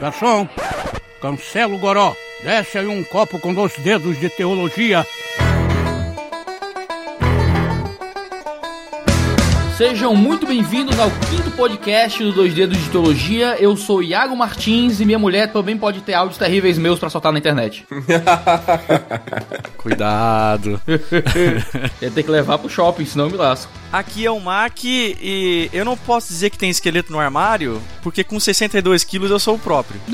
Garçom, cancela o goró. Desce aí um copo com dois dedos de teologia. Sejam muito bem-vindos ao quinto podcast do Dois Dedos de Teologia. Eu sou Iago Martins e minha mulher também pode ter áudios terríveis meus pra soltar na internet. Cuidado. Ia ter que levar pro shopping, senão eu me lasco. Aqui é o Mac e eu não posso dizer que tem esqueleto no armário, porque com 62 quilos eu sou o próprio.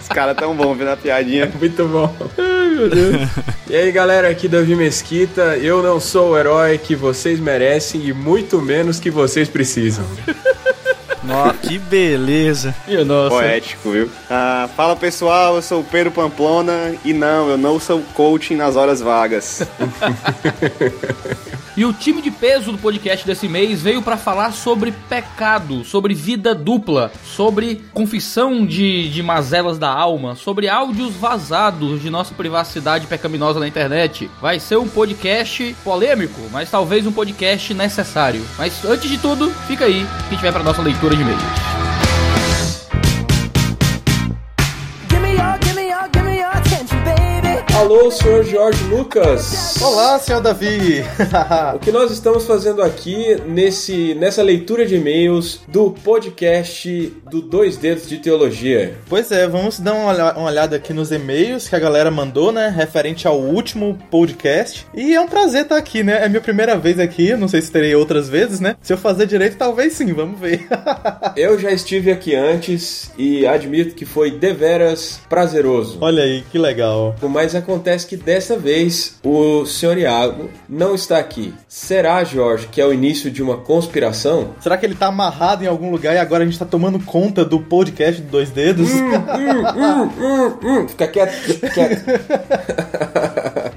Os caras tão bons vendo a piadinha. Muito bom. Ai, meu Deus. e aí, galera, aqui Davi Mesquita. Eu não sou o herói que vocês merecem e muito menos que vocês precisam. Nossa, que beleza. Nossa. Poético, viu? Ah, fala pessoal, eu sou o Pedro Pamplona e não, eu não sou coaching nas horas vagas. E o time de peso do podcast desse mês veio pra falar sobre pecado, sobre vida dupla, sobre confissão de, de mazelas da alma, sobre áudios vazados de nossa privacidade pecaminosa na internet. Vai ser um podcast polêmico, mas talvez um podcast necessário. Mas antes de tudo, fica aí que a gente vai pra nossa leitura de e-mails. Alô, senhor Jorge Lucas. Olá, senhor Davi! O que nós estamos fazendo aqui nesse, nessa leitura de e-mails do podcast do Dois Dedos de Teologia? pois é, vamos dar uma olha- uma olhada aqui nos e-mails que a galera mandou, né? Referente ao último podcast. E é um prazer estar aqui, né? É minha primeira vez aqui, não sei se terei outras vezes, né? Se eu fazer direito, talvez sim, vamos ver. Eu já estive aqui antes e admito que foi deveras prazeroso. Olha aí, que legal. Mas acontece que dessa vez o senhor Iago não está aqui. Será, Jorge, que é o início de uma conspiração? Será que ele tá amarrado em algum lugar e agora a gente tá tomando conta do podcast do Dois Dedos? Hum, fica quieto, fica quieto.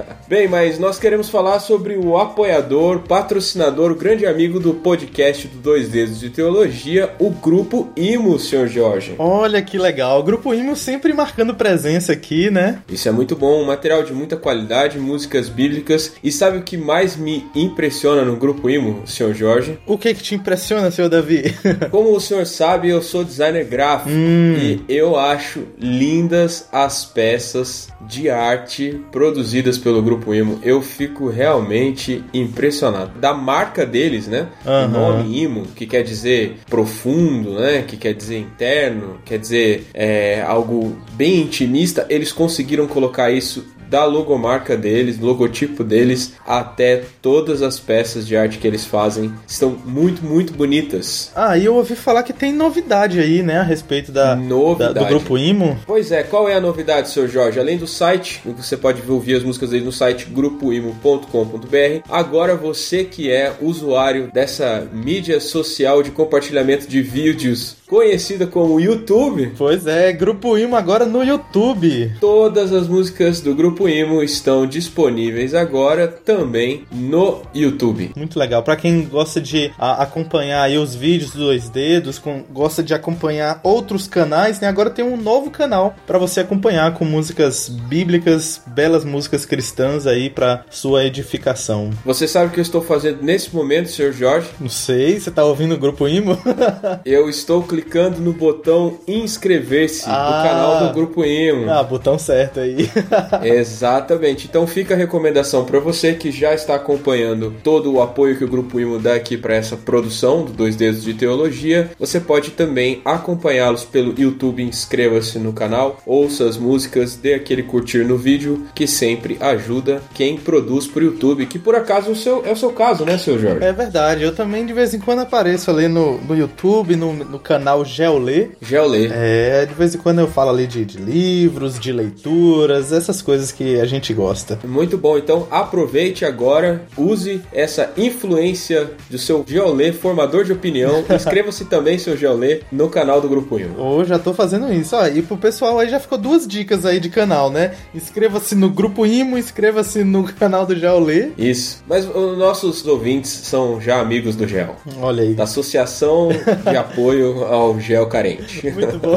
Bem, mas nós queremos falar sobre o apoiador, patrocinador, grande amigo do podcast do Dois Dedos de Teologia, o Grupo Imo, senhor Jorge. Olha que legal. O Grupo Imo sempre marcando presença aqui, né? Isso é muito bom, um material de muita qualidade, músicas bíblicas. E sabe o que mais me impressiona no Grupo Imo, senhor Jorge? O que que te impressiona, senhor Davi? Como o senhor sabe, eu sou designer gráfico e eu acho lindas as peças de arte produzidas pelo Grupo Imo. Eu fico realmente impressionado. Da marca deles, né? Aham. O nome Imo, que quer dizer profundo, né? Que quer dizer interno, quer dizer é, algo bem intimista. Eles conseguiram colocar isso da logomarca deles, logotipo deles, até todas as peças de arte que eles fazem estão muito, muito bonitas. Ah, e eu ouvi falar que tem novidade aí, né? A respeito da, da- do Grupo Imo. Pois é, qual é a novidade, seu Jorge? Além do site, você pode ouvir as músicas aí no site grupoimo.com.br. Agora você que é usuário dessa mídia social de compartilhamento de vídeos, conhecida como YouTube, Pois é, Grupo Imo agora no YouTube. todas as músicas do Grupo Imo estão disponíveis agora também no YouTube. Muito legal. Pra quem gosta de a- acompanhar aí os vídeos do Dois Dedos, com- gosta de acompanhar outros canais, né? Agora tem um novo canal pra você acompanhar com músicas bíblicas, belas músicas cristãs aí pra sua edificação. Você sabe o que eu estou fazendo nesse momento, senhor Jorge? Não sei, você tá ouvindo o Grupo Imo? Eu estou clicando no botão inscrever-se Ah. no canal do Grupo Imo. ah, botão certo aí. Exatamente. Então fica a recomendação para você que já está acompanhando todo o apoio que o Grupo Imo dá aqui para essa produção do Dois Dedos de Teologia. Você pode também acompanhá-los pelo YouTube. Inscreva-se no canal, ouça as músicas, dê aquele curtir no vídeo que sempre ajuda quem produz por YouTube. Que por acaso o seu, é o seu caso, né, seu Jorge? é verdade, eu também de vez em quando apareço ali no, no YouTube, no, no canal Geolê. Geolê. É, de vez em quando eu falo ali de, de livros, de leituras, essas coisas que a gente gosta. Muito bom, então aproveite agora, use essa influência do seu Geolê, formador de opinião. Inscreva-se também, seu Geolê, no canal do Grupo Imo. Ô, já tô fazendo isso. Ó, e pro pessoal aí já ficou duas dicas aí de canal, né? Inscreva-se no Grupo Imo, inscreva-se no canal do Geolê. Isso. Mas os nossos ouvintes são já amigos do Gel, Olha aí. da Associação de Apoio ao Gel Carente. Muito bom.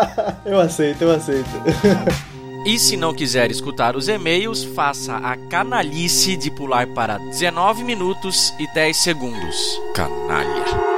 eu aceito, eu aceito. E se não quiser escutar os e-mails, faça a canalice de pular para 19 minutos e 10 segundos. Canalha.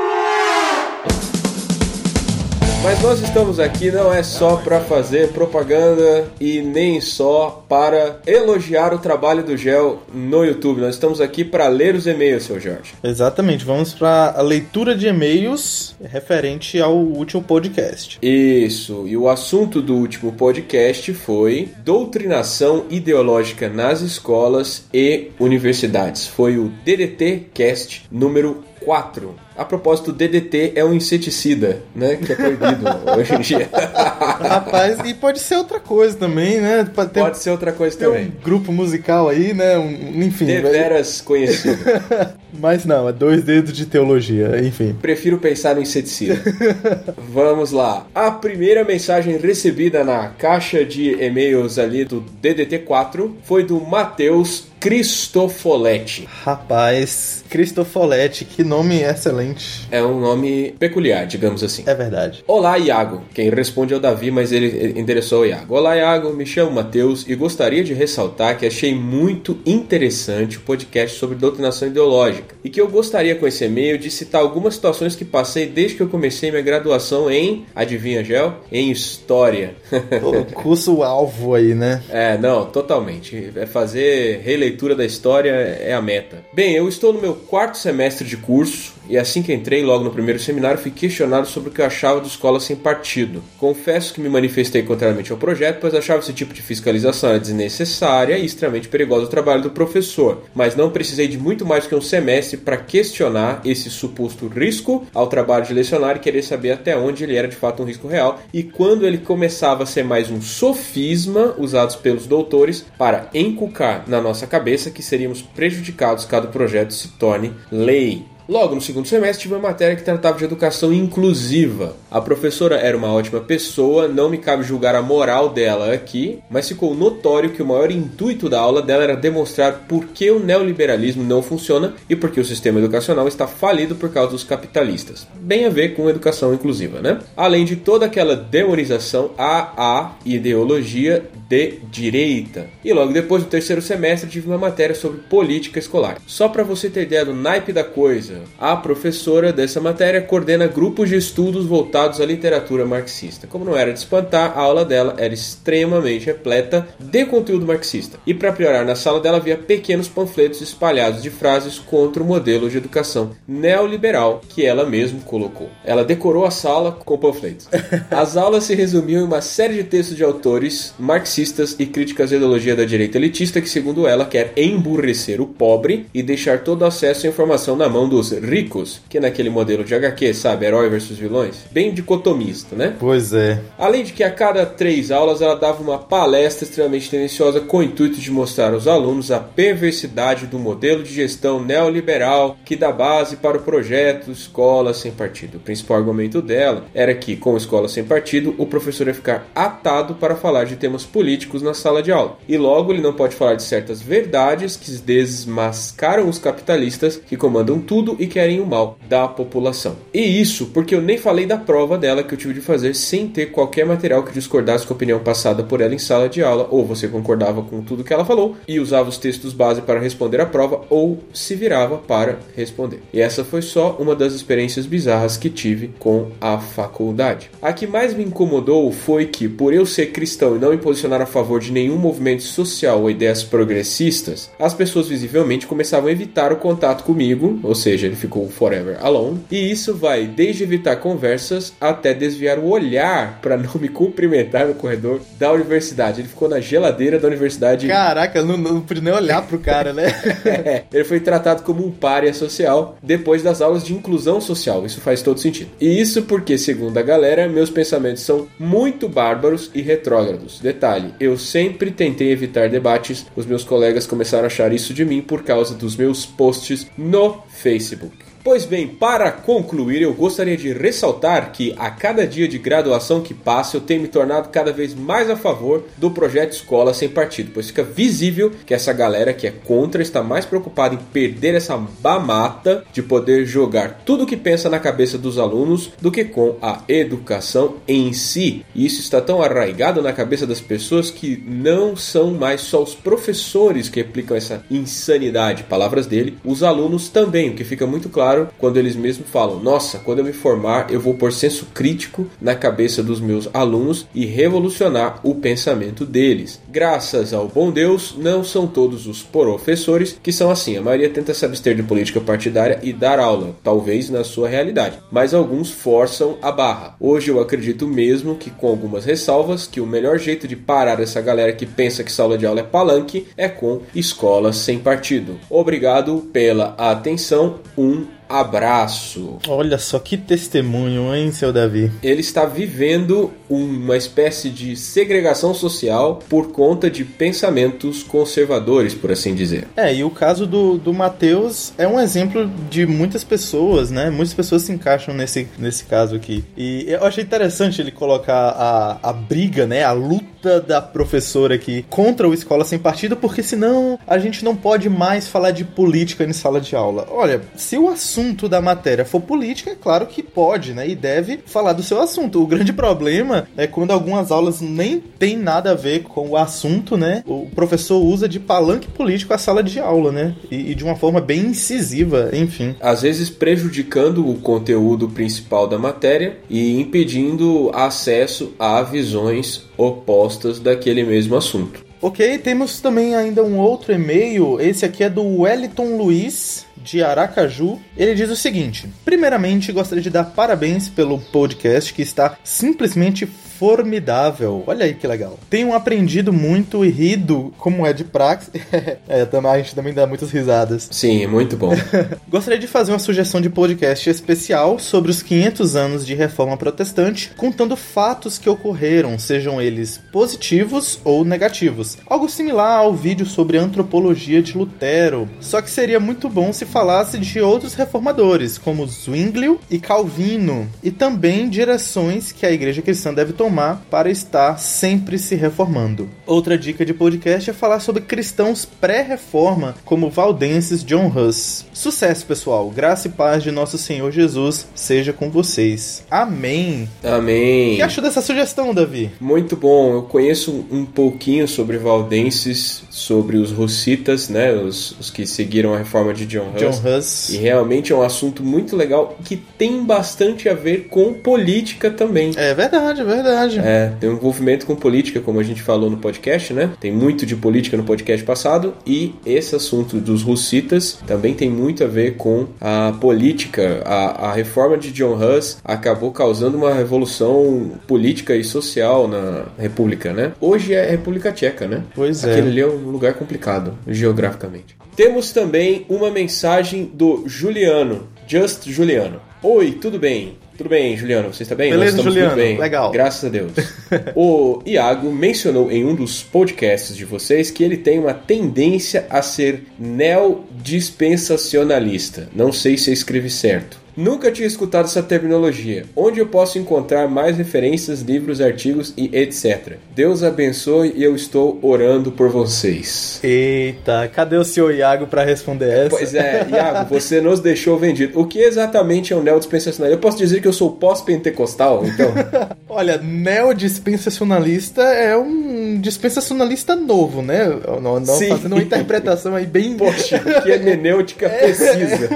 Mas nós estamos aqui não é só para fazer propaganda e nem só para elogiar o trabalho do Gel no YouTube. Nós estamos aqui para ler os e-mails, seu Jorge. Exatamente, vamos para a leitura de e-mails referente ao último podcast. Isso, e o assunto do último podcast foi doutrinação ideológica nas escolas e universidades. Foi o DDT Cast número 4. A propósito, DDT é um inseticida, né? Que é proibido hoje em dia. Rapaz, e pode ser outra coisa também, né? Pode ter, Pode ser outra coisa também. um grupo musical aí, né? Um- enfim. Deveras conhecido. Mas não, é dois dedos de teologia, enfim. Prefiro pensar no inseticida. Vamos lá. A primeira mensagem recebida na caixa de e-mails ali do DDT4 foi do Matheus Cristofoletti. Rapaz, Cristofoletti, que nome excelente. É um nome peculiar, digamos assim. É verdade. Olá, Iago. Quem responde é o Davi, mas ele endereçou ao Iago. Olá, Iago. Me chamo Matheus e gostaria de ressaltar que achei muito interessante o podcast sobre doutrinação ideológica e que eu gostaria com esse e-mail de citar algumas situações que passei desde que eu comecei minha graduação em, adivinha, Gel? Em História. O curso alvo aí, né? É, não, totalmente. É fazer releitura da história é a meta. Bem, eu estou no meu quarto semestre de curso e assim que entrei logo no primeiro seminário fui questionado sobre o que eu achava do Escola Sem Partido. Confesso que me manifestei contrariamente ao projeto, pois achava esse tipo de fiscalização desnecessária e extremamente perigosa ao trabalho do professor, mas não precisei de muito mais que um semestre para questionar esse suposto risco ao trabalho de lecionar e querer saber até onde ele era de fato um risco real e quando ele começava a ser mais um sofisma usados pelos doutores para encucar na nossa cabeça que seríamos prejudicados caso o projeto se torne lei. Logo no segundo semestre tive uma matéria que tratava de educação inclusiva. A professora era uma ótima pessoa, não me cabe julgar a moral dela aqui, mas ficou notório que o maior intuito da aula dela era demonstrar por que o neoliberalismo não funciona e por que o sistema educacional está falido por causa dos capitalistas. Bem a ver com educação inclusiva, né? Além de toda aquela demonização à a ideologia de direita. E logo depois do terceiro semestre tive uma matéria sobre política escolar. Só para você ter ideia do naipe da coisa, a professora dessa matéria coordena grupos de estudos voltados à literatura marxista. Como não era de espantar, a aula dela era extremamente repleta de conteúdo marxista. E para piorar, na sala dela havia pequenos panfletos espalhados de frases contra o modelo de educação neoliberal que ela mesma colocou. Ela decorou a sala com panfletos. As aulas se resumiam em uma série de textos de autores marxistas e críticas à ideologia da direita elitista que, segundo ela, quer emburrecer o pobre e deixar todo acesso à informação na mão dos ricos, que é naquele modelo de HQ, sabe, herói versus vilões, bem dicotomista, né? Pois é. Além de que a cada três aulas ela dava uma palestra extremamente tendenciosa com o intuito de mostrar aos alunos a perversidade do modelo de gestão neoliberal que dá base para o projeto Escola Sem Partido. O principal argumento dela era que, com Escola Sem Partido, o professor ia ficar atado para falar de temas políticos na sala de aula. E logo ele não pode falar de certas verdades que desmascaram os capitalistas que comandam tudo e querem o mal da população. E isso porque eu nem falei da prova dela que eu tive de fazer sem ter qualquer material que discordasse com a opinião passada por ela em sala de aula, ou você concordava com tudo que ela falou e usava os textos base para responder a prova, ou se virava para responder. E essa foi só uma das experiências bizarras que tive com a faculdade. A que mais me incomodou foi que, por eu ser cristão e não me posicionar a favor de nenhum movimento social ou ideias progressistas, as pessoas visivelmente começavam a evitar o contato comigo, ou seja, ele ficou forever alone, e isso vai desde evitar conversas até desviar o olhar para não me cumprimentar no corredor da universidade. Ele ficou na geladeira da universidade. Caraca, não, não pude nem olhar pro cara, né? É, ele foi tratado como um pária social depois das aulas de inclusão social. Isso faz todo sentido. E isso porque, segundo a galera, meus pensamentos são muito bárbaros e retrógrados. Detalhe, eu sempre tentei evitar debates, os meus colegas começaram a achar isso de mim por causa dos meus posts no Facebook. Pois bem, para concluir, eu gostaria de ressaltar que a cada dia de graduação que passa, eu tenho me tornado cada vez mais a favor do projeto Escola Sem Partido, pois fica visível que essa galera que é contra está mais preocupada em perder essa mamata de poder jogar tudo o que pensa na cabeça dos alunos do que com a educação em si. E isso está tão arraigado na cabeça das pessoas que não são mais só os professores que aplicam essa insanidade, palavras dele, os alunos também, o que fica muito claro claro quando eles mesmos falam: Nossa, quando eu me formar, eu vou pôr senso crítico na cabeça dos meus alunos e revolucionar o pensamento deles. Graças ao bom Deus, não são todos os professores que são assim. A maioria tenta se abster de política partidária e dar aula, talvez na sua realidade, mas alguns forçam a barra. Hoje eu acredito mesmo que, com algumas ressalvas, que o melhor jeito de parar essa galera que pensa que sala de aula é palanque é com escolas sem partido. Obrigado pela atenção. Um abraço. Olha só que testemunho, hein, seu Davi? Ele está vivendo uma espécie de segregação social por conta de pensamentos conservadores, por assim dizer. É, e o caso do, do Matheus é um exemplo de muitas pessoas, né? Muitas pessoas se encaixam nesse, nesse caso aqui. E eu achei interessante ele colocar a, a briga, né? A luta da professora aqui contra o Escola Sem Partido, porque senão a gente não pode mais falar de política em sala de aula. Olha, se o assunto da matéria for política, é claro que pode, né? E deve falar do seu assunto. O grande problema é quando algumas aulas nem tem nada a ver com o assunto, né? O professor usa de palanque político a sala de aula, né? E, e de uma forma bem incisiva, enfim. Às vezes prejudicando o conteúdo principal da matéria e impedindo acesso a visões opostas daquele mesmo assunto. Ok, temos também ainda um outro e-mail. Esse aqui é do Wellington Luiz, de Aracaju. Ele diz o seguinte: Primeiramente, gostaria de dar parabéns pelo podcast que está simplesmente formidável. Olha aí que legal. Tenho aprendido muito e rido, como é de praxe. é, também, a gente também dá muitas risadas. Sim, muito bom. Gostaria de fazer uma sugestão de podcast especial sobre os 500 anos de reforma protestante, contando fatos que ocorreram, sejam eles positivos ou negativos. Algo similar ao vídeo sobre antropologia de Lutero, só que seria muito bom se falasse de outros reformadores, como Zwinglio e Calvino, e também direções que a igreja cristã deve tomar para estar sempre se reformando. Outra dica de podcast é falar sobre cristãos pré-reforma, como valdenses John Huss. Sucesso, pessoal. Graça e paz de nosso Senhor Jesus seja com vocês. Amém. O Amém. que achou dessa sugestão, Davi? Muito bom. Eu conheço um pouquinho sobre valdenses, sobre os russitas, né? Os, os que seguiram a reforma de John Huss. John Huss. E realmente é um assunto muito legal que tem bastante a ver com política também. É verdade, é verdade. É, tem um envolvimento com política, como a gente falou no podcast, né? Tem muito de política no podcast passado e esse assunto dos russitas também tem muito a ver com a política. A, a reforma de John Huss acabou causando uma revolução política e social na República, né? Hoje é República Tcheca, né? Pois é. Aquele ali é um lugar complicado geograficamente. Temos também uma mensagem do Juliano, Just Juliano. Oi, tudo bem? Tudo bem, Juliano? Você está bem? Beleza, Nós estamos Juliano. muito bem. Legal. Graças a Deus. o Iago mencionou em um dos podcasts de vocês que ele tem uma tendência a ser neo-dispensacionalista. Não sei se eu escrevi certo. Nunca tinha escutado essa terminologia. Onde eu posso encontrar mais referências, livros, artigos e etc. Deus abençoe e eu estou orando por vocês. Eita, cadê o senhor Iago pra responder essa? Pois é, Iago, você nos deixou vendido. O que exatamente é um neo-dispensacionalista? Eu posso dizer que eu sou pós-pentecostal, então? Olha, neo-dispensacionalista é um dispensacionalista novo, né? Não, não Sim. fazendo uma interpretação aí bem Poxa, que hermenêutica precisa.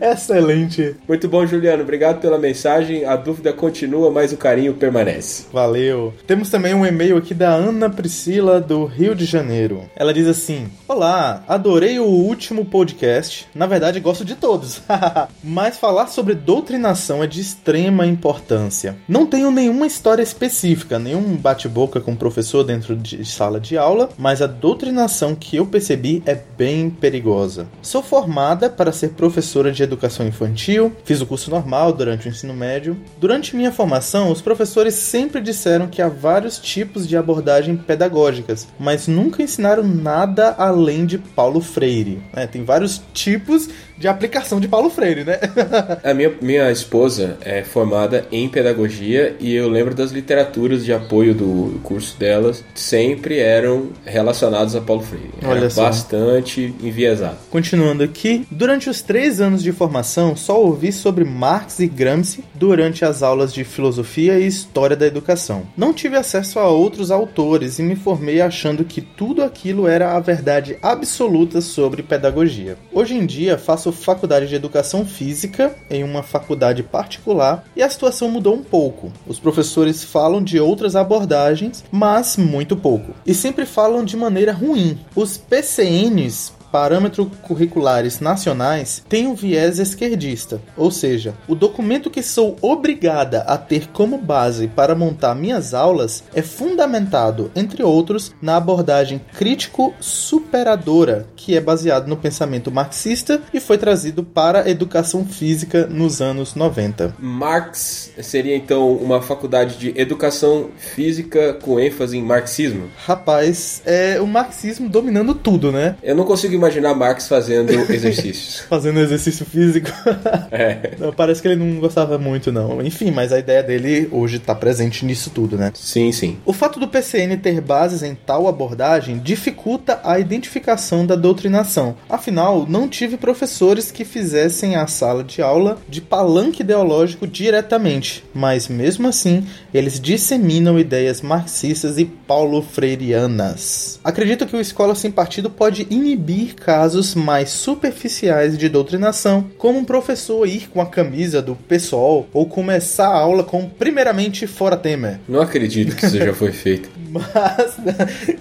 Excelente. Muito bom, Juliano. Obrigado pela mensagem. A dúvida continua, mas o carinho permanece. Valeu. Temos também um e-mail aqui da Ana Priscila, do Rio de Janeiro. Ela diz assim: Olá, adorei o último podcast. Na verdade, gosto de todos. Mas falar sobre doutrinação é de extrema importância. Não tenho nenhuma história específica, nenhum bate-boca com professor dentro de sala de aula, mas a doutrinação que eu percebi é bem perigosa. Sou formada para ser professora de educação infantil, fiz o curso normal durante o ensino médio. Durante minha formação, os professores sempre disseram que há vários tipos de abordagem pedagógicas, mas nunca ensinaram nada além de Paulo Freire. É, tem vários tipos de aplicação de Paulo Freire, né? A minha, minha esposa é formada em pedagogia e eu lembro das literaturas de apoio do curso delas, sempre eram relacionados a Paulo Freire. Era Olha só. bastante enviesado. Continuando aqui, durante os três anos de formação, só ouvi sobre Marx e Gramsci durante as aulas de filosofia e história da educação. Não tive acesso a outros autores e me formei achando que tudo aquilo era a verdade absoluta sobre pedagogia. Hoje em dia, faço faço faculdade de educação física em uma faculdade particular e a situação mudou um pouco. Os professores falam de outras abordagens, mas muito pouco. E sempre falam de maneira ruim. Os PCNs parâmetros curriculares nacionais têm um viés esquerdista, ou seja, o documento que sou obrigada a ter como base para montar minhas aulas é fundamentado, entre outros, na abordagem crítico-superadora, que é baseado no pensamento marxista e foi trazido para a educação física nos anos 90. Marx seria então uma faculdade de educação física com ênfase em marxismo? Rapaz, é o marxismo dominando tudo, né? Eu não consigo imaginar Marx fazendo exercícios. Fazendo exercício físico. é. Não, parece que ele não gostava muito, não. Enfim, mas a ideia dele hoje tá presente nisso tudo, né? Sim, sim. O fato do PCN ter bases em tal abordagem dificulta a identificação da doutrinação. Afinal, não tive professores que fizessem a sala de aula de palanque ideológico diretamente, mas mesmo assim, eles disseminam ideias marxistas e paulo-freirianas. Acredito que o Escola Sem Partido pode inibir casos mais superficiais de doutrinação, como um professor ir com a camisa do PSOL ou começar a aula com primeiramente fora Temer. Não acredito que isso já foi feito. Mas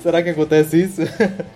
será que acontece isso?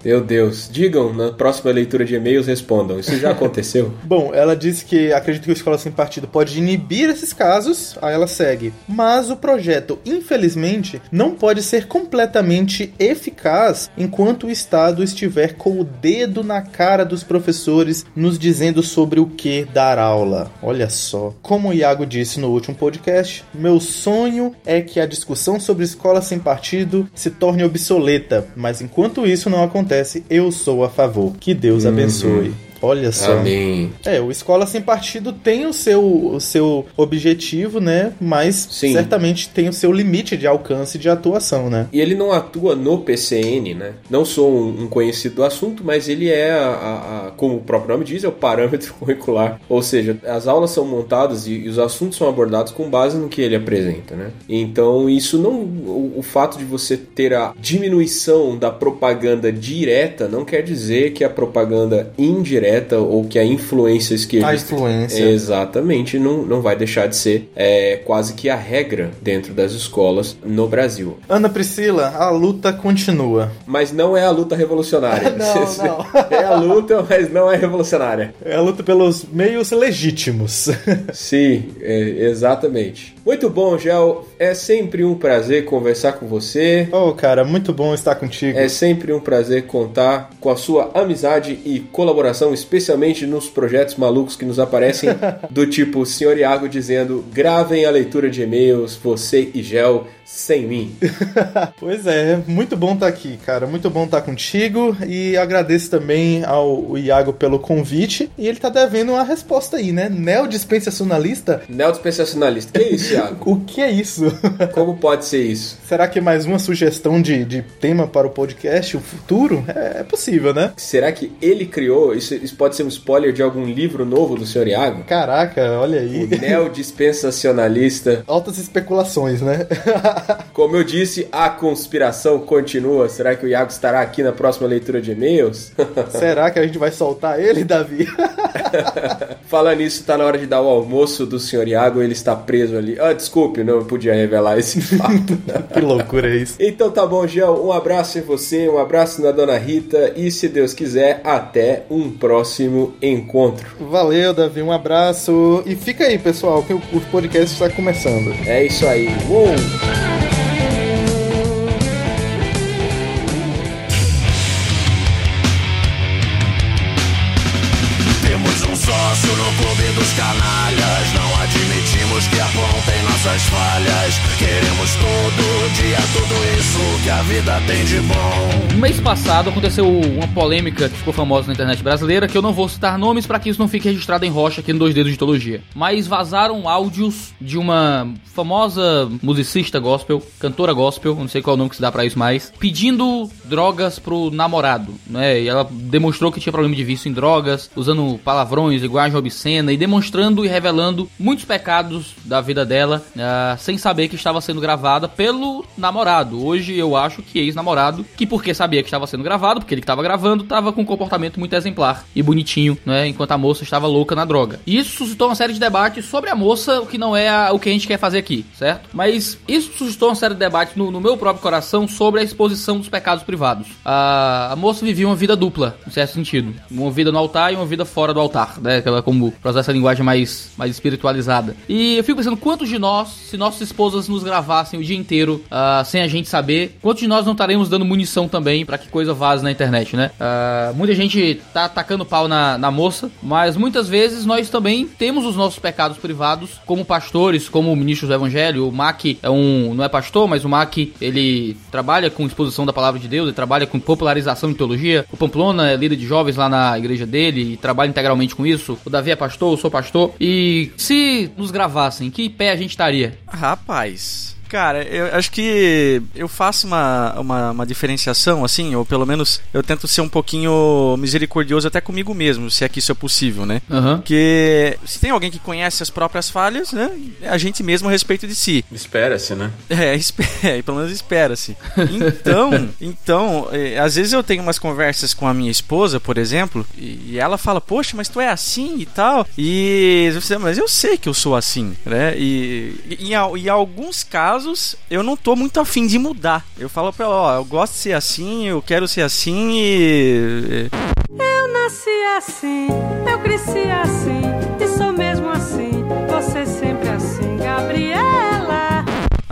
Meu Deus. Digam, na próxima leitura de e-mails respondam. Isso já aconteceu? Bom, ela disse que acredita que o Escola Sem Partido pode inibir esses casos, aí ela segue. Mas o projeto, infelizmente, não pode ser completamente eficaz enquanto o Estado estiver com o dedo na cara dos professores nos dizendo sobre o que dar aula. Olha só. Como o Iago disse no último podcast, meu sonho é que a discussão sobre escola sem partido se torne obsoleta, mas enquanto isso não acontece, eu sou a favor. Que Deus abençoe. Olha só. Amém. É, o Escola Sem Partido tem o seu, o seu objetivo, né? Mas Sim. certamente tem o seu limite de alcance de atuação, né? E ele não atua no PCN, né? Não sou um, um conhecido do assunto, mas ele é, a, a- a- como o próprio nome diz, é o parâmetro curricular. Ou seja, as aulas são montadas e, e os assuntos são abordados com base no que ele apresenta, né? Então, isso não. O, o fato de você ter a diminuição da propaganda direta não quer dizer que a propaganda indireta ou que a influência esquerdista. A influência. Exatamente, não, não vai deixar de ser é, quase que a regra dentro das escolas no Brasil. Ana Priscila, a luta continua. Mas não é a luta revolucionária. Não, não. É a luta, mas não é revolucionária. É a luta pelos meios legítimos. Sim, é, exatamente. Muito bom, Gel. É sempre um prazer conversar com você. oh, cara, muito bom estar contigo. É sempre um prazer contar com a sua amizade e colaboração, especialmente nos projetos malucos que nos aparecem, do tipo Senhor Iago dizendo: gravem a leitura de e-mails, você e Gel, sem mim. Pois é, muito bom estar aqui, cara. Muito bom estar contigo. E agradeço também ao Iago pelo convite. E ele tá devendo uma resposta aí, né? Neodispensacionalista? Neodispensacionalista. Que isso, Iago? O que é isso? Como pode ser isso? Será que é mais uma sugestão de, de tema para o podcast, o futuro? É, é possível, né? Será que ele criou? Isso, isso pode ser um spoiler de algum livro novo do Senhor Iago? Caraca, olha aí. O neodispensacionalista. Altas especulações, né? Como eu disse, a conspiração continua. Será que o Iago estará aqui na próxima leitura de e-mails? Será que a gente vai soltar ele, Davi? Falando nisso, tá na hora de dar o almoço do senhor Iago, ele está preso ali. Ah, desculpe, não podia revelar esse fato. que loucura é isso. então tá bom, Gel, um abraço em você, um abraço na dona Rita e, se Deus quiser, até um próximo encontro. Valeu, Davi, um abraço. E fica aí, pessoal, que o o podcast está começando. É isso aí. Uou! Nossas falhas. Queremos todo dia que a vida tem de bom. Mês passado aconteceu uma polêmica que ficou famosa na internet brasileira, que eu não vou citar nomes para que isso não fique registrado em rocha aqui no Dois Dedos de Teologia. Mas vazaram áudios de uma famosa musicista gospel, cantora gospel, não sei qual é o nome que se dá pra isso mais, pedindo drogas pro namorado, né? E ela demonstrou que tinha problema de vício em drogas, usando palavrões, linguagem obscena cena e demonstrando e revelando muitos pecados da vida dela, ah, sem saber que estava sendo gravada pelo namorado. Hoje eu acho que ex-namorado, que porque sabia que estava sendo gravado, porque ele estava gravando, estava com um comportamento muito exemplar e bonitinho, né? Enquanto a moça estava louca na droga. E isso suscitou uma série de debates sobre a moça, o que não é a- o que a gente quer fazer aqui, certo? Mas isso suscitou uma série de debates no, no meu próprio coração sobre a exposição dos pecados privados. A, a moça vivia uma vida dupla, em certo sentido. Uma vida no altar e uma vida fora do altar, né? Aquela como, pra usar essa linguagem mais, mais espiritualizada. E eu fico pensando, quantos de nós, se nossas esposas nos gravassem o dia inteiro, ah, sem a gente saber, quantos de nós não estaremos dando munição também pra que coisa vaze na internet, né? Ah, muita gente tá atacando pau na, na moça, mas muitas vezes nós também temos os nossos pecados privados, como pastores, como ministros do evangelho. O Mac é um, não é pastor, mas o Mac, ele trabalha com exposição da palavra de Deus, ele trabalha com popularização de teologia. O Pamplona é líder de jovens lá na igreja dele e trabalha integralmente com isso. O Davi é pastor, eu sou pastor. E se nos gravassem, que pé a gente estaria? Rapaz. Cara, eu acho que eu faço uma, uma, uma diferenciação, assim, ou pelo menos eu tento ser um pouquinho misericordioso até comigo mesmo, se é que isso é possível, né? Aham. Porque se tem alguém que conhece as próprias falhas, né? É a gente mesmo a respeito de si. Espera-se, né? É, espera, pelo menos espera-se. Então, então é, às vezes eu tenho umas conversas com a minha esposa, por exemplo, e, e ela fala, poxa, mas tu é assim e tal. E eu sei, mas eu sei que eu sou assim, né? E, e em, al- em alguns casos eu não tô muito afim de mudar. Eu falo pra ela, ó, eu gosto de ser assim, eu quero ser assim e. Eu nasci assim, eu cresci assim, e sou mesmo assim. Você sempre assim, Gabriela.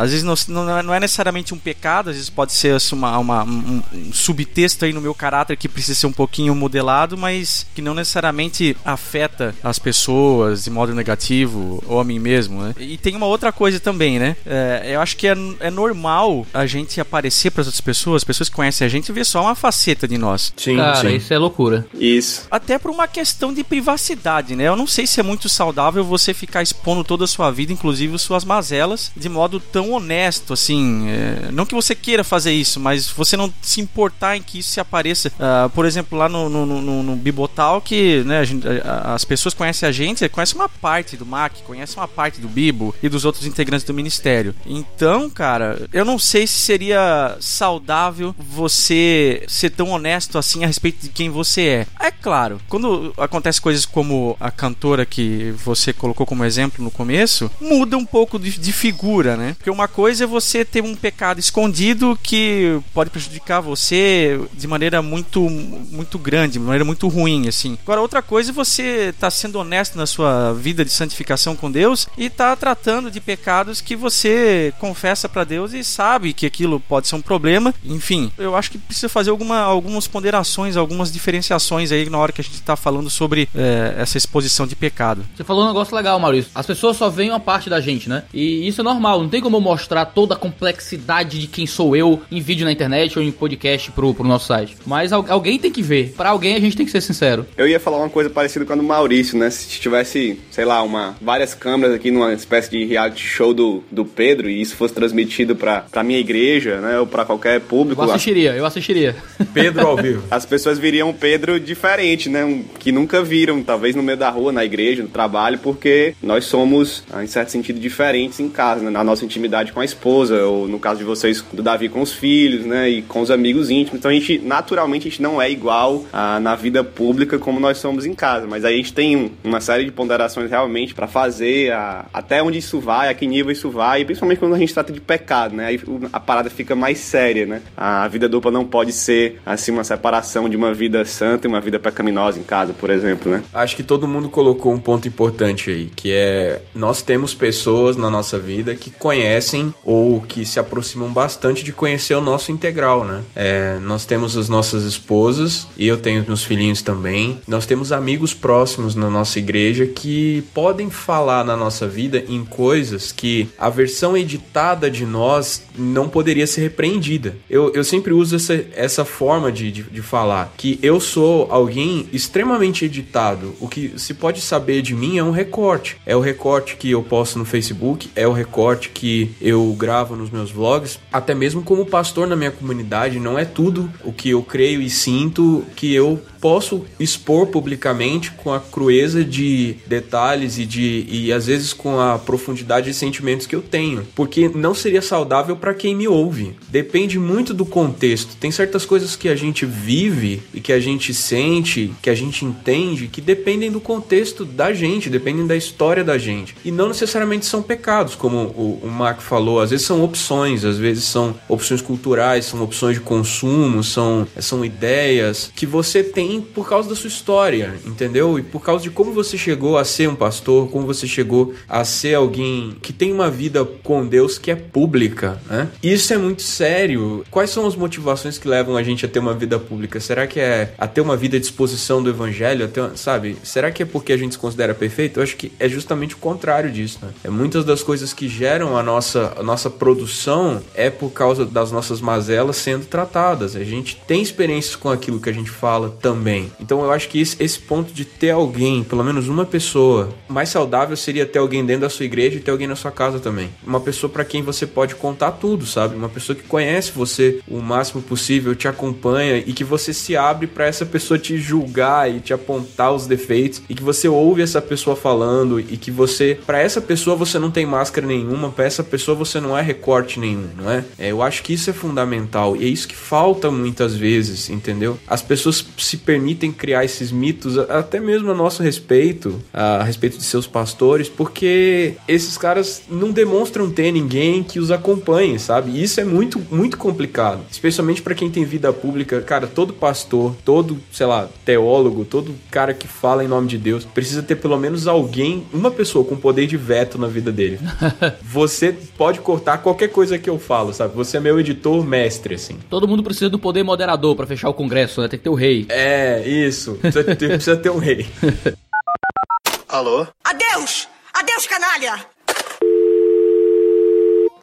Às vezes não, não é- não é necessariamente um pecado, às vezes pode ser assim, uma, uma- um, um subtexto aí no meu caráter que precisa ser um pouquinho modelado, mas que não necessariamente afeta as pessoas de modo negativo ou a mim mesmo, né? E tem uma outra coisa também, né? É, eu acho que é, é normal a gente aparecer para as outras pessoas, as pessoas que conhecem a gente, ver só uma faceta de nós. Sim, Cara, sim. isso é loucura. Isso. Até por uma questão de privacidade, né? Eu não sei se é muito saudável você ficar expondo toda a sua vida, inclusive suas mazelas, de modo tão honesto, assim. é, Não que você queira fazer isso, mas você não se importar em que isso se apareça. Ah, por exemplo, lá no, no, no, no Bibotalk, né? a gente- as pessoas conhecem a gente, conhecem uma parte do MAC, conhecem uma parte do Bibo e dos outros integrantes do ministério. Então, cara, eu não sei se seria saudável você ser tão honesto assim a respeito de quem você é. É claro, quando acontece coisas como a cantora que você colocou como exemplo no começo, muda um pouco de, de figura, né? Porque uma coisa é você ter um pecado escondido que pode prejudicar você de maneira muito muito grande, de maneira muito ruim, assim. Agora, outra coisa é você estar sendo honesto na sua vida de santificação com Deus e estar tratando de pecados que você confessa pra Deus e sabe que aquilo pode ser um problema. Enfim, eu acho que precisa fazer alguma, algumas ponderações, algumas diferenciações aí na hora que a gente tá falando sobre eh, essa exposição de pecado. Você falou um negócio legal, Maurício. As pessoas só veem uma parte da gente, né? E isso é normal. Não tem como mostrar toda a complexidade de quem sou eu em vídeo na internet ou em podcast pro, pro nosso site. Mas al- alguém tem que ver. Pra alguém a gente tem que ser sincero. Eu ia falar uma coisa parecida com a do Maurício, né? Se tivesse, sei lá, uma, várias câmeras aqui numa espécie de reality show do, do Pedro e isso fosse transmitido pra, pra minha igreja, né? Ou pra qualquer público. Eu lá, assistiria, eu assistiria. Pedro ao vivo. as pessoas viriam um Pedro diferente, né? Um, que nunca viram, talvez no meio da rua, na igreja, no trabalho, porque nós somos, ah, em certo sentido, diferentes em casa, né? na nossa intimidade com a esposa, ou no caso de vocês, do Davi com os filhos, né? E com os amigos íntimos. Então a gente, naturalmente, a gente não é igual ah, na vida pública como nós somos em casa. Mas aí a gente tem um- uma série de ponderações realmente pra fazer a- até onde isso vai, a que nível isso vai, e principalmente quando a gente trata de pecado, né? Aí a parada fica mais séria, né? A vida dupla não pode ser, assim, uma separação de uma vida santa e uma vida pecaminosa em casa, por exemplo, né? Acho que todo mundo colocou um ponto importante aí, que é nós temos pessoas na nossa vida que conhecem ou que se aproximam bastante de conhecer o nosso integral, né? É, nós temos as nossas esposas e eu tenho meus filhinhos também. Nós temos amigos próximos na nossa igreja que podem falar na nossa vida em coisas que a versão editada de nós não poderia ser repreendida. Eu, eu sempre uso essa, essa forma de, de, de falar que eu sou alguém extremamente editado. O que se pode saber de mim é um recorte. É o recorte que eu posto no Facebook, é o recorte que eu gravo nos meus vlogs, até mesmo como pastor na minha comunidade, não é tudo o que eu creio e sinto que eu posso expor publicamente com a crueza de detalhes e de e às vezes com a profundidade de sentimentos que eu tenho, porque não seria saudável para quem me ouve. Depende muito do contexto. Tem certas coisas que a gente vive e que a gente sente, que a gente entende, que dependem do contexto da gente, dependem da história da gente. E não necessariamente são pecados, como o, o Mark falou, às vezes são opções, às vezes são opções culturais, são opções de consumo, são, são ideias que você tem por causa da sua história, entendeu? E por causa de como você chegou a ser um pastor, como você chegou a ser alguém que tem uma vida com Deus que é pública, né? Isso é muito sério. Quais são as motivações que levam a gente a ter uma vida pública? Será que é a ter uma vida à disposição do evangelho, ter, sabe? Será que é porque a gente se considera perfeito? Eu acho que é justamente o contrário disso, né? É muitas das coisas que geram a nossa, a nossa produção é por causa das nossas mazelas sendo tratadas. A gente tem experiências com aquilo que a gente fala também. Então eu acho que esse, esse ponto de ter alguém, pelo menos uma pessoa, mais saudável seria ter alguém dentro da sua igreja e ter alguém na sua casa também. Uma pessoa para quem você pode contar tudo, sabe? Uma pessoa que conhece você o máximo possível, te acompanha e que você se abre para essa pessoa te julgar e te apontar os defeitos e que você ouve essa pessoa falando e que você, para essa pessoa você não tem máscara nenhuma, para essa pessoa você não é recorte nenhum, não é? é? Eu acho que isso é fundamental e é isso que falta muitas vezes, entendeu? As pessoas se permitem criar esses mitos até mesmo a nosso respeito, a respeito de seus pastores, porque esses caras não demonstram ter ninguém que os acompanhe, sabe? E isso é muito, muito complicado, especialmente para quem tem vida pública. Cara, todo pastor, todo, sei lá, teólogo, todo cara que fala em nome de Deus, precisa ter pelo menos alguém, uma pessoa com poder de veto na vida dele. Você pode cortar qualquer coisa que eu falo, sabe? Você é meu editor mestre, assim. Todo mundo precisa do poder moderador para fechar o congresso, né? Tem que ter o rei. É, isso. Precisa ter, precisa ter um rei. Alô? Adeus! Adeus, canalha!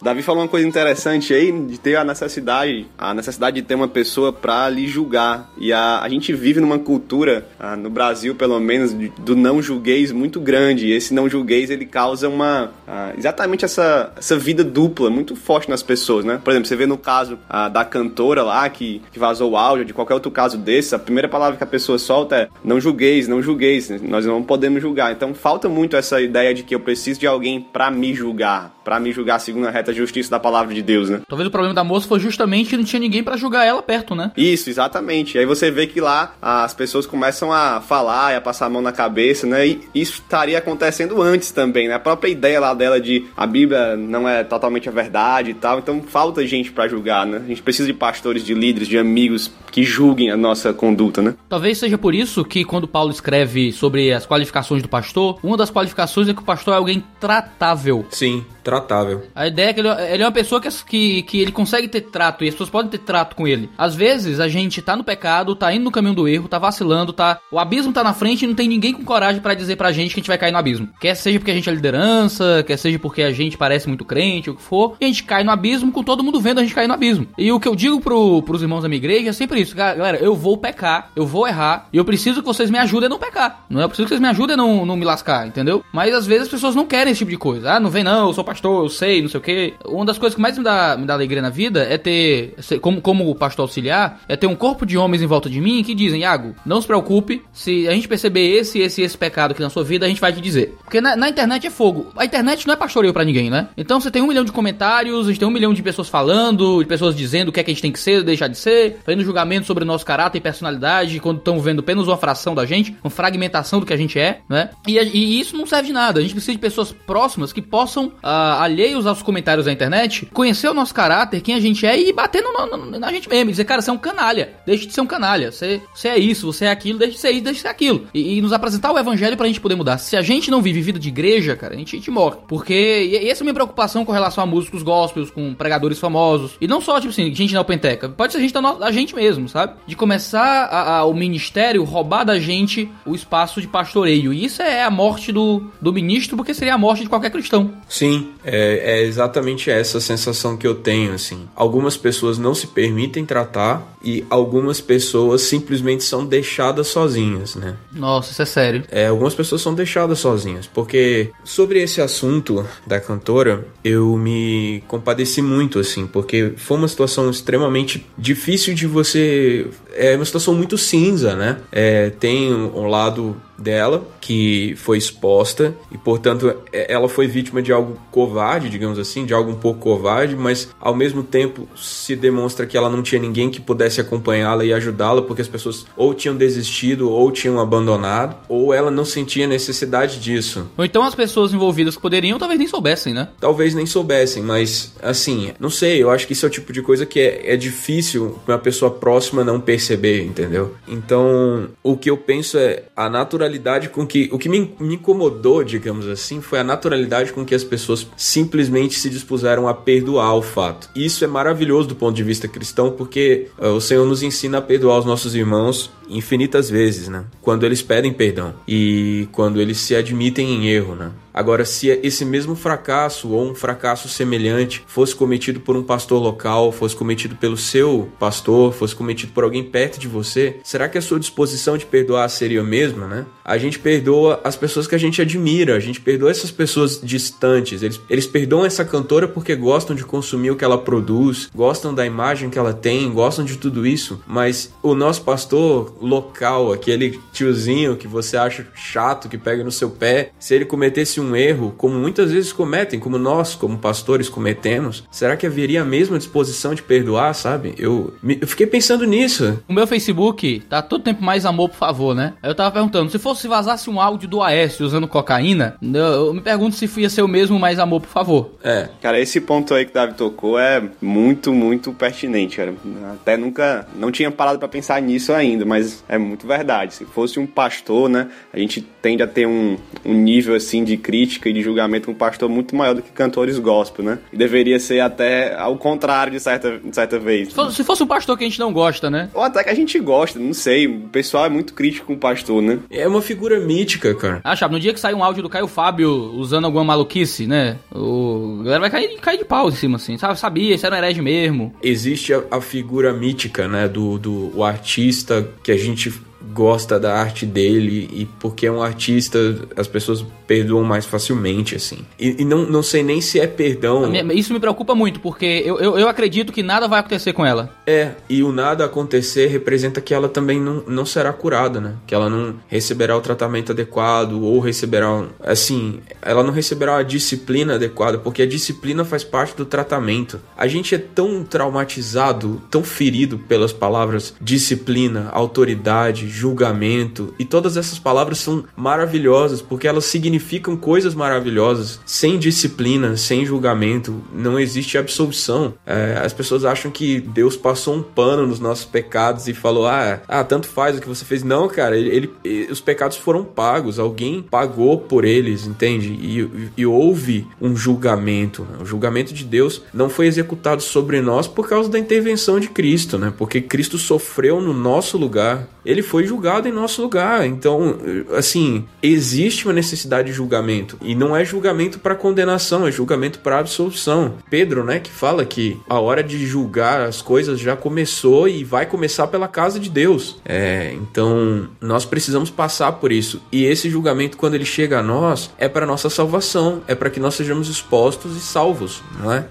Davi falou uma coisa interessante aí de ter a necessidade, a necessidade de ter uma pessoa para lhe julgar. E a, a gente vive numa cultura, ah, no Brasil pelo menos, do não julgueis muito grande. E esse não julgueis ele causa uma ah, exatamente essa, essa vida dupla muito forte nas pessoas, né? Por exemplo, você vê no caso ah, da cantora lá que, que vazou o áudio, de qualquer outro caso desse, a primeira palavra que a pessoa solta é não julgueis, não julgueis. Nós não podemos julgar. Então falta muito essa ideia de que eu preciso de alguém para me julgar, para me julgar segundo a reta justiça da palavra de Deus, né? Talvez o problema da moça foi justamente que não tinha ninguém pra julgar ela perto, né? Isso, exatamente. E aí você vê que lá as pessoas começam a falar e a passar a mão na cabeça, né? E isso estaria acontecendo antes também, né? A própria ideia lá dela de a Bíblia não é totalmente a verdade e tal. Então falta gente pra julgar, né? A gente precisa de pastores, de líderes, de amigos que julguem a nossa conduta, né? Talvez seja por isso que quando Paulo escreve sobre as qualificações do pastor, uma das qualificações é que o pastor é alguém tratável. Sim, tratável. A ideia é que ele, ele é uma pessoa que, que, que ele consegue ter trato e as pessoas podem ter trato com ele. Às vezes a gente tá no pecado, tá indo no caminho do erro, tá vacilando, tá. O abismo tá na frente e não tem ninguém com coragem pra dizer pra gente que a gente vai cair no abismo. Quer seja porque a gente é liderança, quer seja porque a gente parece muito crente, o que for, e a gente cai no abismo com todo mundo vendo a gente cair no abismo. E o que eu digo pro, pros irmãos da minha igreja é sempre isso, galera, eu vou pecar, eu vou errar, e eu preciso que vocês me ajudem a não pecar. Não é? Preciso que vocês me ajudem a não, não me lascar, entendeu? Mas às vezes as pessoas não querem esse tipo de coisa. Ah, não vem não, eu sou pastor, eu sei, não sei o que. Uma das coisas que mais me dá, me dá alegria na vida é ter, como, como pastor auxiliar, é ter um corpo de homens em volta de mim que dizem, Iago, não se preocupe, se a gente perceber esse, esse, esse pecado aqui na sua vida, a gente vai te dizer. Porque na, na internet é fogo. A internet não é pastoreio pra ninguém, né? Então você tem um milhão de comentários, a gente tem um milhão de pessoas falando, de pessoas dizendo o que é que a gente tem que ser, deixar de ser, fazendo julgamento sobre o nosso caráter e personalidade, quando estão vendo apenas uma fração da gente, uma fragmentação do que a gente é, né? E, e isso não serve de nada. A gente precisa de pessoas próximas que possam, ah, alheios aos comentários da internet, conhecer o nosso caráter, quem a gente é e bater no- no- no- na gente mesmo. E dizer, cara, você é um canalha. Deixe de ser um canalha. Você, você é isso, você é aquilo, deixe de ser isso, deixe de ser aquilo. E, e nos apresentar o evangelho pra gente poder mudar. Se a gente não vive vida de igreja, cara, a gente, a gente morre. Porque e, e essa é a minha preocupação com relação a músicos gospels, com pregadores famosos. E não só, tipo assim, gente na Openteca. Pode ser gente da, no- gente mesmo, sabe? De começar a- a- o ministério roubar da gente o espaço de pastoreio. E isso é a morte do, do ministro, porque seria a morte de qualquer cristão. Sim, é, é exatamente essa sensação que eu tenho, assim. Algumas pessoas não se permitem tratar e algumas pessoas simplesmente são deixadas sozinhas, né? Nossa, isso é sério. É, algumas pessoas são deixadas sozinhas, porque sobre esse assunto da cantora, eu me compadeci muito, assim, porque foi uma situação extremamente difícil de você. É uma situação muito cinza, né? É, tem um lado dela que foi exposta e portanto é- ela foi vítima de algo covarde, digamos assim, de algo um pouco covarde, mas ao mesmo tempo se demonstra que ela não tinha ninguém que pudesse acompanhá-la e ajudá-la porque as pessoas ou tinham desistido ou tinham abandonado ou ela não sentia necessidade disso. Ou então as pessoas envolvidas que poderiam talvez nem soubessem, né? Talvez nem soubessem, mas assim, não sei, eu acho que isso é o tipo de coisa que é, é difícil uma pessoa próxima não perceber, entendeu? Então, o que eu penso é a naturalidade com que. O que me, me incomodou, digamos assim, foi a naturalidade com que as pessoas simplesmente se dispuseram a perdoar o fato. Isso é maravilhoso do ponto de vista cristão, porque uh, o Senhor nos ensina a perdoar os nossos irmãos infinitas vezes, né? Quando eles pedem perdão e quando eles se admitem em erro, né? Agora, se esse mesmo fracasso ou um fracasso semelhante fosse cometido por um pastor local, fosse cometido pelo seu pastor, fosse cometido por alguém perto de você, será que a sua disposição de perdoar seria a mesma, né? A gente perdoa as pessoas que a gente admira, a gente perdoa essas pessoas distantes. Eles, eles perdoam essa cantora porque gostam de consumir o que ela produz, gostam da imagem que ela tem, gostam de tudo isso. Mas o nosso pastor local, aquele tiozinho que você acha chato, que pega no seu pé, se ele cometesse um erro, como muitas vezes cometem, como nós, como pastores, cometemos, será que haveria a mesma disposição de perdoar, sabe? Eu, me- eu fiquei pensando nisso. O meu Facebook tá todo tempo mais amor, por favor, né? Aí eu tava perguntando, se fosse vazasse um áudio do Aécio usando cocaína, eu, eu me pergunto se ia ser o mesmo mais amor, por favor. É, Cara, esse ponto aí que o Davi tocou é muito, muito pertinente, cara. Até nunca, não tinha parado pra pensar nisso ainda, mas é muito verdade. Se fosse um pastor, né, a gente tende a ter um, um nível, assim, de crítica e de julgamento com um pastor muito maior do que cantores gospel, né? E deveria ser até ao contrário de certa, de certa vez. Se fosse, se fosse um pastor que a gente não gosta, né? Ou até que a gente gosta, não sei. O pessoal é muito crítico com o pastor, né? é uma figura mítica, cara. Ah, Chapa, no dia que sair um áudio do Caio Fábio usando alguma maluquice, né? O a galera vai cair, cair de pau em cima, assim, sabe? Sabia, isso era um herege mesmo. existe a, a figura mítica, né, do, do o artista que a gente gosta da arte dele e porque é um artista as pessoas perdoam mais facilmente, assim. E, e não, não sei nem se é perdão. Isso me preocupa muito, porque eu, eu, eu acredito que nada vai acontecer com ela. É, e o nada acontecer representa que ela também não, não será curada, né? Que ela não receberá o tratamento adequado ou receberá, um- assim, ela não receberá a disciplina adequada, porque a disciplina faz parte do tratamento. A gente é tão traumatizado, tão ferido pelas palavras disciplina, autoridade, julgamento, e todas essas palavras são maravilhosas porque elas significam coisas maravilhosas. Sem disciplina, sem julgamento, não existe absolvição. É, as pessoas acham que Deus passou um pano nos nossos pecados e falou: ah, ah tanto faz o que você fez. Não, cara, ele, ele- os pecados foram pagos, alguém pagou por eles, entende? E, e- e houve um julgamento. né? O julgamento de Deus não foi executado sobre nós por causa da intervenção de Cristo, né? Porque Cristo sofreu no nosso lugar. Ele foi julgado em nosso lugar. Então, assim, existe uma necessidade de julgamento. E não é julgamento para condenação, é julgamento para absolução. Pedro, né, que fala que a hora de julgar as coisas já começou e vai começar pela casa de Deus. É, então, nós precisamos passar por isso. E esse julgamento, quando ele chega a nós, é para nossa salvação, é para que nós sejamos expostos e salvos, não é?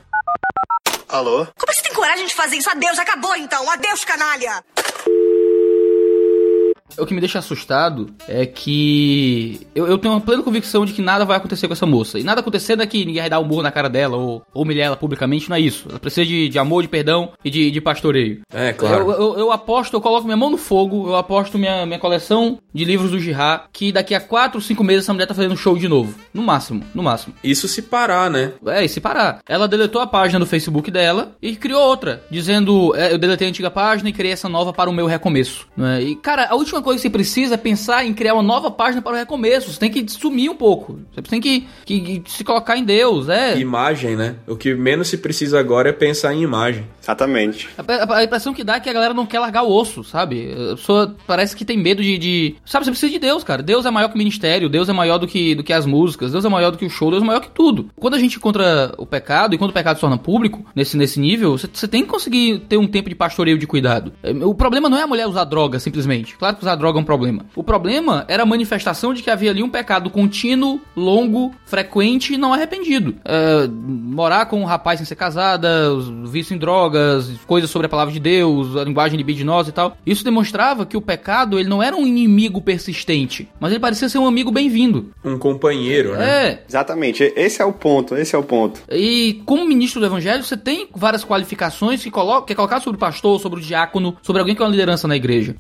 Alô? Como você tem coragem de fazer isso? Adeus, acabou então. Adeus, canalha. O que me deixa assustado é que eu, eu tenho uma plena convicção de que nada vai acontecer com essa moça. E nada acontecendo é que ninguém vai dar um burro na cara dela ou, ou humilhar ela publicamente, não é isso. Ela precisa de, de amor, de perdão e de, de pastoreio. É, claro. Eu, eu, eu aposto, eu coloco minha mão no fogo, eu aposto minha, minha coleção de livros do Jihá, que daqui a 4 ou 5 meses essa mulher tá fazendo show de novo. No máximo, no máximo. Isso se parar, né? É, e se parar. Ela deletou a página do Facebook dela e criou outra, dizendo: é, Eu deletei a antiga página e criei essa nova para o meu recomeço. Né? E, cara, a última coisa que você precisa é pensar em criar uma nova página para o recomeço. Você tem que sumir um pouco. Você tem que, que, que se colocar em Deus, é. Imagem, né? O que menos se precisa agora é pensar em imagem. Exatamente. A, a- a impressão que dá é que a galera não quer largar o osso, sabe? A pessoa parece que tem medo de, de- Sabe, você precisa de Deus, cara. Deus é maior que o ministério, Deus é maior do que, do que as músicas, Deus é maior do que o show, Deus é maior que tudo. Quando a gente encontra o pecado, e quando o pecado se torna público, nesse, nesse nível, você, você tem que conseguir ter um tempo de pastoreio de cuidado. É, O problema não é a mulher usar droga, simplesmente. Claro que usar droga é um problema. O problema era a manifestação de que havia ali um pecado contínuo, longo, frequente e não arrependido. É, morar com um rapaz sem ser casada, vício em drogas, coisas sobre a palavra de Deus, a linguagem libidinosa e tal. Isso demonstrava que o pecado ele não era um inimigo persistente, mas ele parecia ser um amigo bem-vindo. Um companheiro, né? É, Exatamente. Esse é o ponto, esse é o ponto. e como ministro do evangelho, você tem várias qualificações que, colo que é colocar sobre o pastor, sobre o diácono, sobre alguém que é uma liderança na igreja.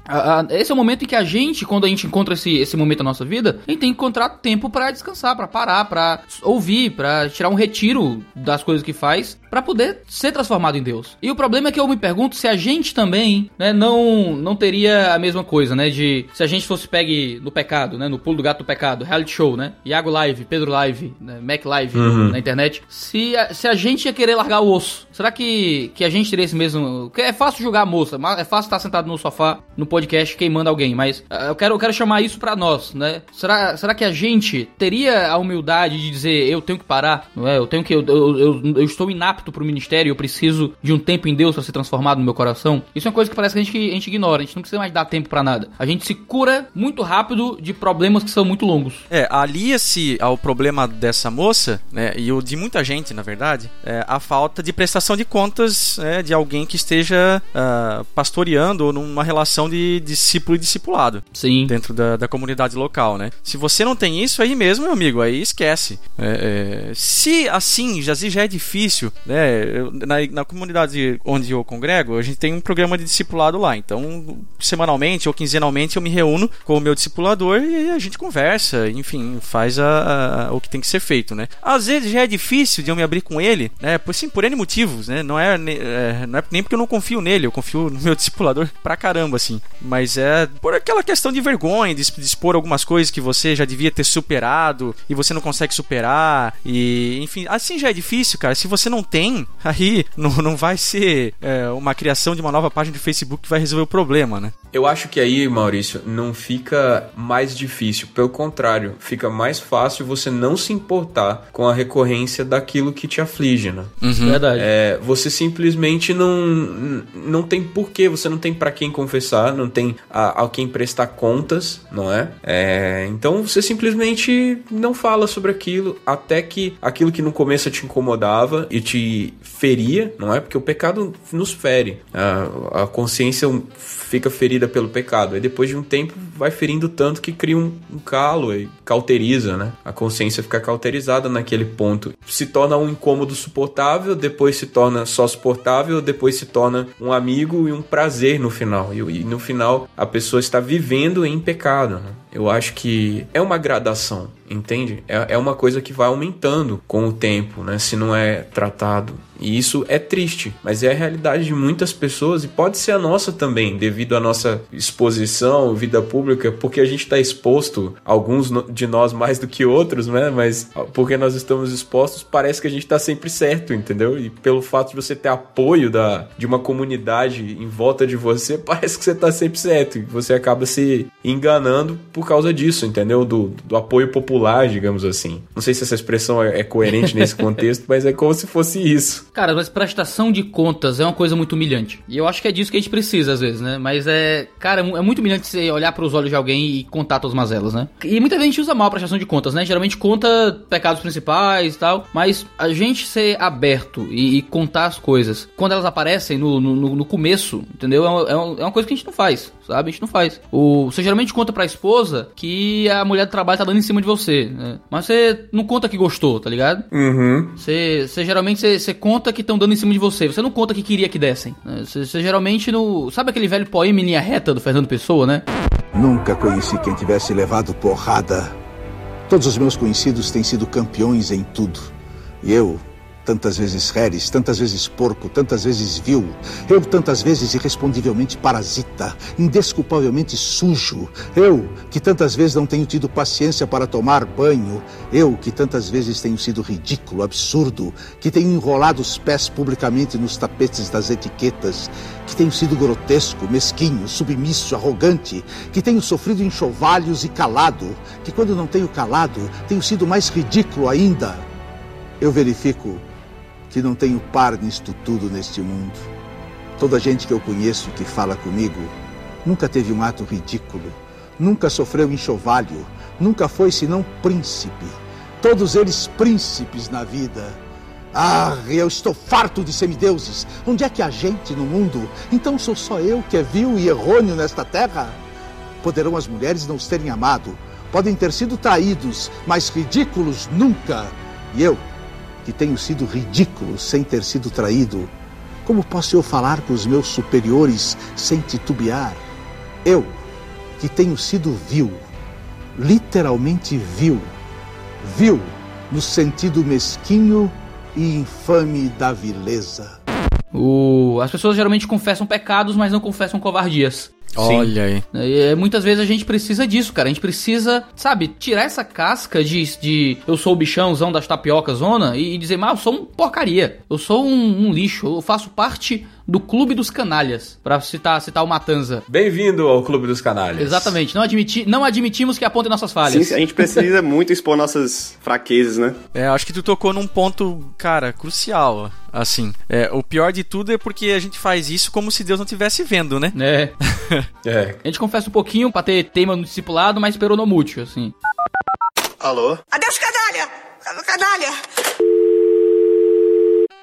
Esse é o momento em que a gente, quando a gente encontra esse, esse momento da nossa vida, a gente tem que encontrar tempo pra descansar, pra parar, pra ouvir, pra tirar um retiro das coisas que faz, pra poder ser transformado em Deus. E o problema é que eu me pergunto se a gente também, né, não, não teria a mesma coisa, né, de se a gente fosse pegue no pecado, né, no pulo do gato do pecado, reality show, né, Iago Live, Pedro Live, né, Mac Live na internet, se a, se a gente ia querer largar o osso, será que, que a gente teria esse mesmo... Porque é fácil julgar a moça, é fácil estar sentado no sofá, no podcast, queimando alguém, mas ah, eu quero, eu quero chamar isso pra nós, né, será, será que a gente teria a humildade de dizer, eu tenho que parar, não é, eu tenho que, eu, eu, eu, eu estou inapto pro ministério, eu preciso de um tempo em Deus pra ser transformado no meu coração? Isso é uma coisa que parece que a gente, a gente ignora, a gente não precisa mais dar tempo pra nada. A gente se cura muito rápido de problemas que são muito longos. É, alia-se ao problema dessa moça, né, e o de muita gente, na verdade, é, a falta de prestação de contas né, de alguém que esteja ah, pastoreando ou numa relação de discípulo e discipulado Sim. dentro da, da comunidade local, né? Se você não tem isso aí mesmo, meu amigo, aí esquece. É, é, se assim já, já é difícil, né? eu- na, na comunidade onde eu congrego, a gente tem um programa de discipulado lá. Então, semanalmente ou quinzenalmente eu me reúno com o meu discipulador e a gente conversa, enfim, faz a, a- o que tem que ser feito, né? Às vezes já é difícil de eu me abrir com ele, né? Por sim, por N motivos, né? Não é, é, não é nem porque eu não confio nele, eu confio no meu discipulador pra caramba, assim. Mas é por aquela questão de vergonha, de, de expor algumas coisas que você já devia ter superado e você não consegue superar. E, enfim, assim já é difícil, cara. Se você não tem, aí não, não vai ser é, uma criação de uma nova página de Facebook que vai resolver o problema, né? Eu acho que aí, Maurício, não fica mais difícil. Pelo contrário, fica mais fácil você não se importar com a recorrência daquilo que te aflige, né? Verdade. É, você simplesmente não não tem porquê, você não tem pra quem confessar, não tem a, a quem prestar contas, não é? É, Então você simplesmente não fala sobre aquilo até que aquilo que no começo te incomodava e te feria, não é? Porque o pecado nos fere, a, a consciência fica ferida pelo pecado, e depois de um tempo vai ferindo tanto que cria um, um calo e cauteriza, né? A consciência fica cauterizada naquele ponto. Se torna um incômodo suportável, depois se torna só suportável, depois se torna um amigo e um prazer no final. E, e no final a pessoa está vivendo em pecado, né? Eu acho que é uma gradação, entende? É, é uma coisa que vai aumentando com o tempo, né? Se não é tratado. E isso é triste, mas é a realidade de muitas pessoas e pode ser a nossa também, devido à nossa exposição, vida pública, porque a gente está exposto, alguns de nós mais do que outros, né? Mas porque nós estamos expostos, parece que a gente está sempre certo, entendeu? E pelo fato de você ter apoio da, de uma comunidade em volta de você, parece que você está sempre certo. E você acaba se enganando por causa disso, entendeu? Do, do apoio popular, digamos assim. Não sei se essa expressão é, é coerente nesse contexto, mas é como se fosse isso. Cara, mas prestação de contas é uma coisa muito humilhante. E eu acho que é disso que a gente precisa, às vezes, né? Mas é. Cara, é muito humilhante você olhar pros olhos de alguém e contar suas mazelas, né? E muita gente usa mal a prestação de contas, né? Geralmente conta pecados principais e tal. Mas a gente ser aberto e, e contar as coisas quando elas aparecem no, no, no- começo, entendeu? É uma, é é uma coisa que a gente não faz, sabe? A gente não faz. O, você geralmente conta pra esposa que a mulher do trabalho tá dando em cima de você, né? Mas você não conta que gostou, tá ligado? Uhum. Você, você geralmente você, você conta que estão dando em cima de você. Você não conta que queria que dessem. né? Você, você geralmente no. Sabe aquele velho poema em linha reta do Fernando Pessoa, né? Nunca conheci quem tivesse levado porrada. Todos os meus conhecidos têm sido campeões em tudo. E eu tantas vezes reres, tantas vezes porco, tantas vezes vil. Eu, tantas vezes irrespondivelmente parasita, indesculpavelmente sujo. Eu, que tantas vezes não tenho tido paciência para tomar banho. Eu, que tantas vezes tenho sido ridículo, absurdo, que tenho enrolado os pés publicamente nos tapetes das etiquetas, que tenho sido grotesco, mesquinho, submisso, arrogante, que tenho sofrido enxovalhos e calado, que quando não tenho calado, tenho sido mais ridículo ainda. Eu verifico que não tenho par nisto tudo neste mundo. Toda gente que eu conheço que fala comigo nunca teve um ato ridículo, nunca sofreu enxovalho, nunca foi senão príncipe. Todos eles príncipes na vida. Ah, eu estou farto de semideuses. Onde é que há gente no mundo? Então sou só eu que é vil e errôneo nesta terra? Poderão as mulheres não os terem amado, podem ter sido traídos, mas ridículos nunca. E eu, que tenho sido ridículo sem ter sido traído, como posso eu falar com os meus superiores sem titubear? Eu, que tenho sido vil, literalmente vil, vil no sentido mesquinho e infame da vileza. O... As pessoas geralmente confessam pecados, mas não confessam covardias. Olha aí. É, muitas vezes a gente precisa disso, cara. A gente precisa, sabe, tirar essa casca de, de eu sou o bichãozão das tapiocas zona e, e dizer, mas eu sou um porcaria. Eu sou um, um lixo. Eu faço parte do Clube dos Canalhas, pra citar, citar o Matanza. Bem-vindo ao Clube dos Canalhas. Exatamente. Não, admiti, não admitimos que apontem nossas falhas. Sim, a gente precisa muito expor nossas fraquezas, né? É, acho que tu tocou num ponto, cara, crucial. Assim, é, o pior de tudo é porque a gente faz isso como se Deus não estivesse vendo, né? É. É. A gente confessa um pouquinho pra ter tema no discipulado, mas esperou no mútil, assim. Alô? Adeus, canalha! Canalha!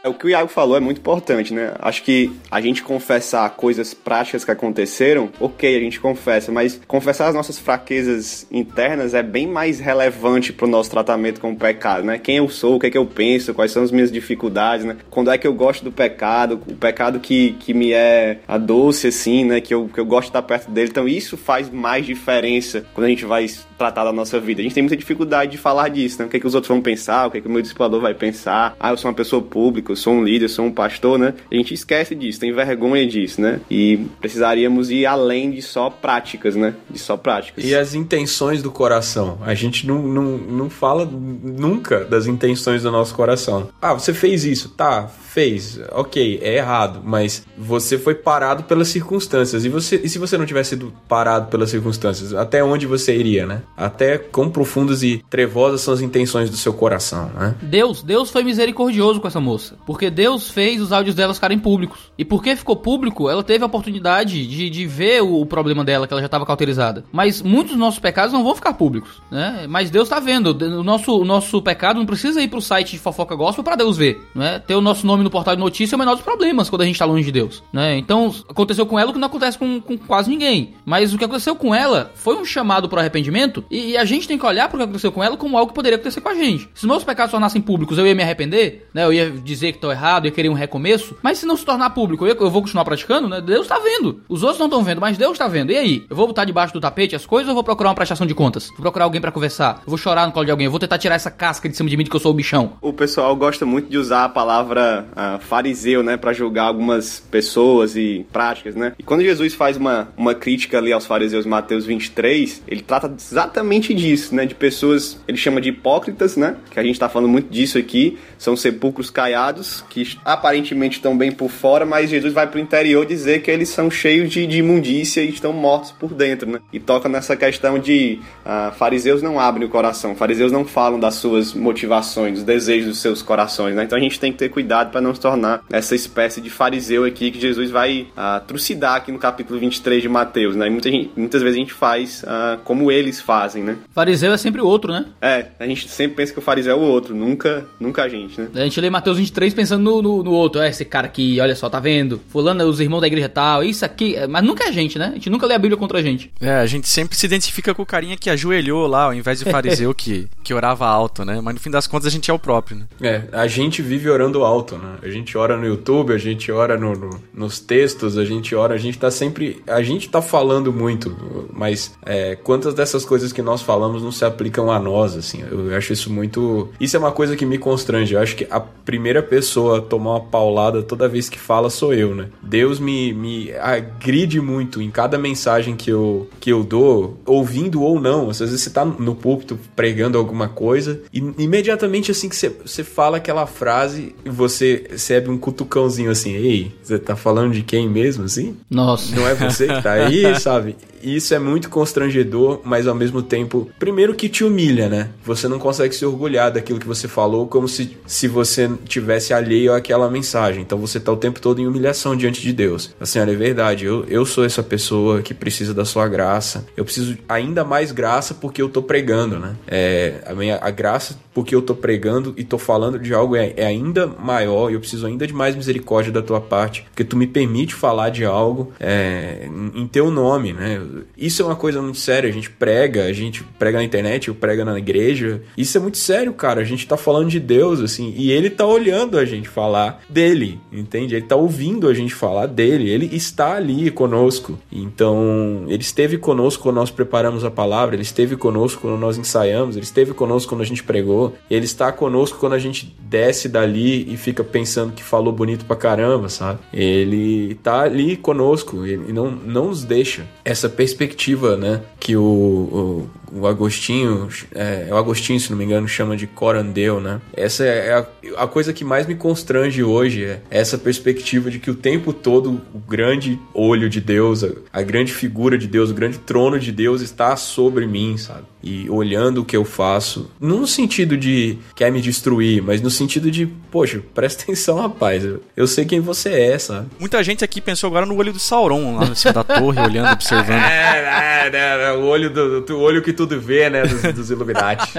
É, O que o Iago falou é muito importante, né? Acho que a gente confessar coisas práticas que aconteceram, ok, a gente confessa, mas confessar as nossas fraquezas internas é bem mais relevante pro nosso tratamento com o pecado, né? Quem eu sou, o que é que eu penso, quais são as minhas dificuldades, né? Quando é que eu gosto do pecado, o pecado que, que me é a doce, assim, né? Que eu, que eu gosto de estar perto dele. Então isso faz mais diferença quando a gente vai tratar da nossa vida. A gente tem muita dificuldade de falar disso, né? O que, é que os outros vão pensar, o que, é que o meu discipulador vai pensar. Ah, eu sou uma pessoa pública, eu sou um líder, eu sou um pastor, né? A gente esquece disso, tem vergonha disso, né? E precisaríamos ir além de só práticas, né? De só práticas. E as intenções do coração? A gente não, não, não fala nunca das intenções do nosso coração. Ah, você fez isso, tá? Fez, ok, é errado, mas você foi parado pelas circunstâncias. E, você, e se você não tivesse sido parado pelas circunstâncias, até onde você iria, né? Até quão profundas e trevosas são as intenções do seu coração, né? Deus, Deus foi misericordioso com essa moça. Porque Deus fez os áudios dela ficarem públicos. E porque ficou público, ela teve a oportunidade de, de ver o, o problema dela, que ela já estava cauterizada. Mas muitos dos nossos pecados não vão ficar públicos, né? Mas Deus tá vendo. O nosso, o nosso pecado não precisa ir pro site de fofoca gospel pra Deus ver, né? Ter o nosso nome no portal de notícia é o menor dos problemas quando a gente tá longe de Deus, né? Então, aconteceu com ela o que não acontece com, com quase ninguém. Mas o que aconteceu com ela foi um chamado pro arrependimento e, e a gente tem que olhar pro que aconteceu com ela como algo que poderia acontecer com a gente. Se meus pecados se tornassem públicos, eu ia me arrepender, né? Eu ia dizer que tô errado, ia querer um recomeço. Mas se não se tornar público, eu, eu vou continuar praticando, né? Deus tá vendo. Os outros não estão vendo, mas Deus tá vendo. E aí? Eu vou botar debaixo do tapete as coisas ou vou procurar uma prestação de contas? Vou procurar alguém pra conversar? Eu vou chorar no colo de alguém? Eu vou tentar tirar essa casca de cima de mim de que eu sou o bichão? O pessoal gosta muito de usar a palavra ah, fariseu, né, Pra julgar algumas pessoas e práticas, né? E quando Jesus faz uma, uma crítica ali aos fariseus Mateus 23, ele trata exatamente disso, né? De pessoas, ele chama de hipócritas, né? Que a gente tá falando muito disso aqui, são sepulcros caiados, que aparentemente estão bem por fora, mas Jesus vai pro interior dizer que eles são cheios de, de imundícia e estão mortos por dentro, né? E toca nessa questão de ah, fariseus não abrem o coração, fariseus não falam das suas motivações, dos desejos dos seus corações, né? Então a gente tem que ter cuidado para não se tornar essa espécie de fariseu aqui que Jesus vai ah, trucidar aqui no capítulo 23 de Mateus, né? E muita gente- muitas vezes a gente faz ah, como eles fazem, né? Fariseu é sempre o outro, né? É, a gente sempre pensa que o fariseu é o outro, nunca, nunca a gente, né? A gente lê Mateus 23 pensando no, no, no outro. É, esse cara aqui, olha só, tá vendo? Fulano, os irmãos da igreja tal, isso aqui. Mas nunca é a gente, né? A gente nunca lê a Bíblia contra a gente. É, a gente sempre se identifica com o carinha que ajoelhou lá, ao invés do fariseu que, que orava alto, né? Mas no fim das contas a gente é o próprio, né? É, a gente vive orando alto, né? A gente ora no YouTube, a gente ora no, no- nos textos, a gente ora, a gente tá sempre. A gente tá falando muito, mas é, quantas dessas coisas que nós falamos não se aplicam a nós, assim? Eu acho isso muito. Isso é uma coisa que me constrange. Eu acho que a primeira pessoa a tomar uma paulada toda vez que fala sou eu, né? Deus me, me agride muito em cada mensagem que eu, que eu dou, ouvindo ou não. Às vezes você tá no púlpito pregando alguma coisa e imediatamente assim que você, você fala aquela frase, você recebe um cutucãozinho assim, ei, você tá falando de quem mesmo, assim? Nossa. Não é você que tá aí, sabe? Isso é muito constrangedor, mas ao mesmo tempo, primeiro que te humilha, né? Você não consegue se orgulhar daquilo que você falou, como se, se você tivesse alheio àquela mensagem. Então você tá o tempo todo em humilhação diante de Deus. Assim, olha, é verdade, eu, eu sou essa pessoa que precisa da sua graça. Eu preciso ainda mais graça porque eu tô pregando, né? É, a, minha, a graça porque eu tô pregando e tô falando de algo é, é ainda maior e eu preciso ainda de mais misericórdia da tua parte, porque tu me permite falar de algo é, em, teu nome, né? Isso é uma coisa muito séria, a gente prega, a gente prega na internet, eu prego na igreja. Isso é muito sério, cara. A gente tá falando de Deus, assim, e ele tá olhando a gente falar dele, entende? Ele tá ouvindo a gente falar dele, ele está ali conosco. Então, ele esteve conosco quando nós preparamos a palavra, ele esteve conosco quando nós ensaiamos, ele esteve conosco quando a gente pregou, ele está conosco quando a gente desce dali e fica pensando que falou bonito pra caramba, sabe? Ele tá ali conosco, ele não, não nos deixa. Essa perspectiva, né, que o, o, o Agostinho, é, é o Agostinho, se não me engano, chama de corandeu, né? Essa é a, a coisa que mais me constrange hoje, é essa perspectiva de que o tempo todo o grande olho de Deus, a, a grande figura de Deus, o grande trono de Deus está sobre mim, sabe? E olhando o que eu faço, não no sentido de quer me destruir, mas no sentido de, poxa, presta atenção, rapaz, eu, eu sei quem você é, sabe? Muita gente aqui pensou agora no olho do Sauron, lá em cima da torre, olhando, observando. É, é, é, é, o olho do, do- o olho que tudo vê, né, dos, dos Illuminati.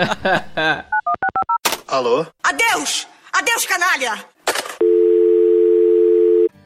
Alô? Adeus! Adeus, canalha!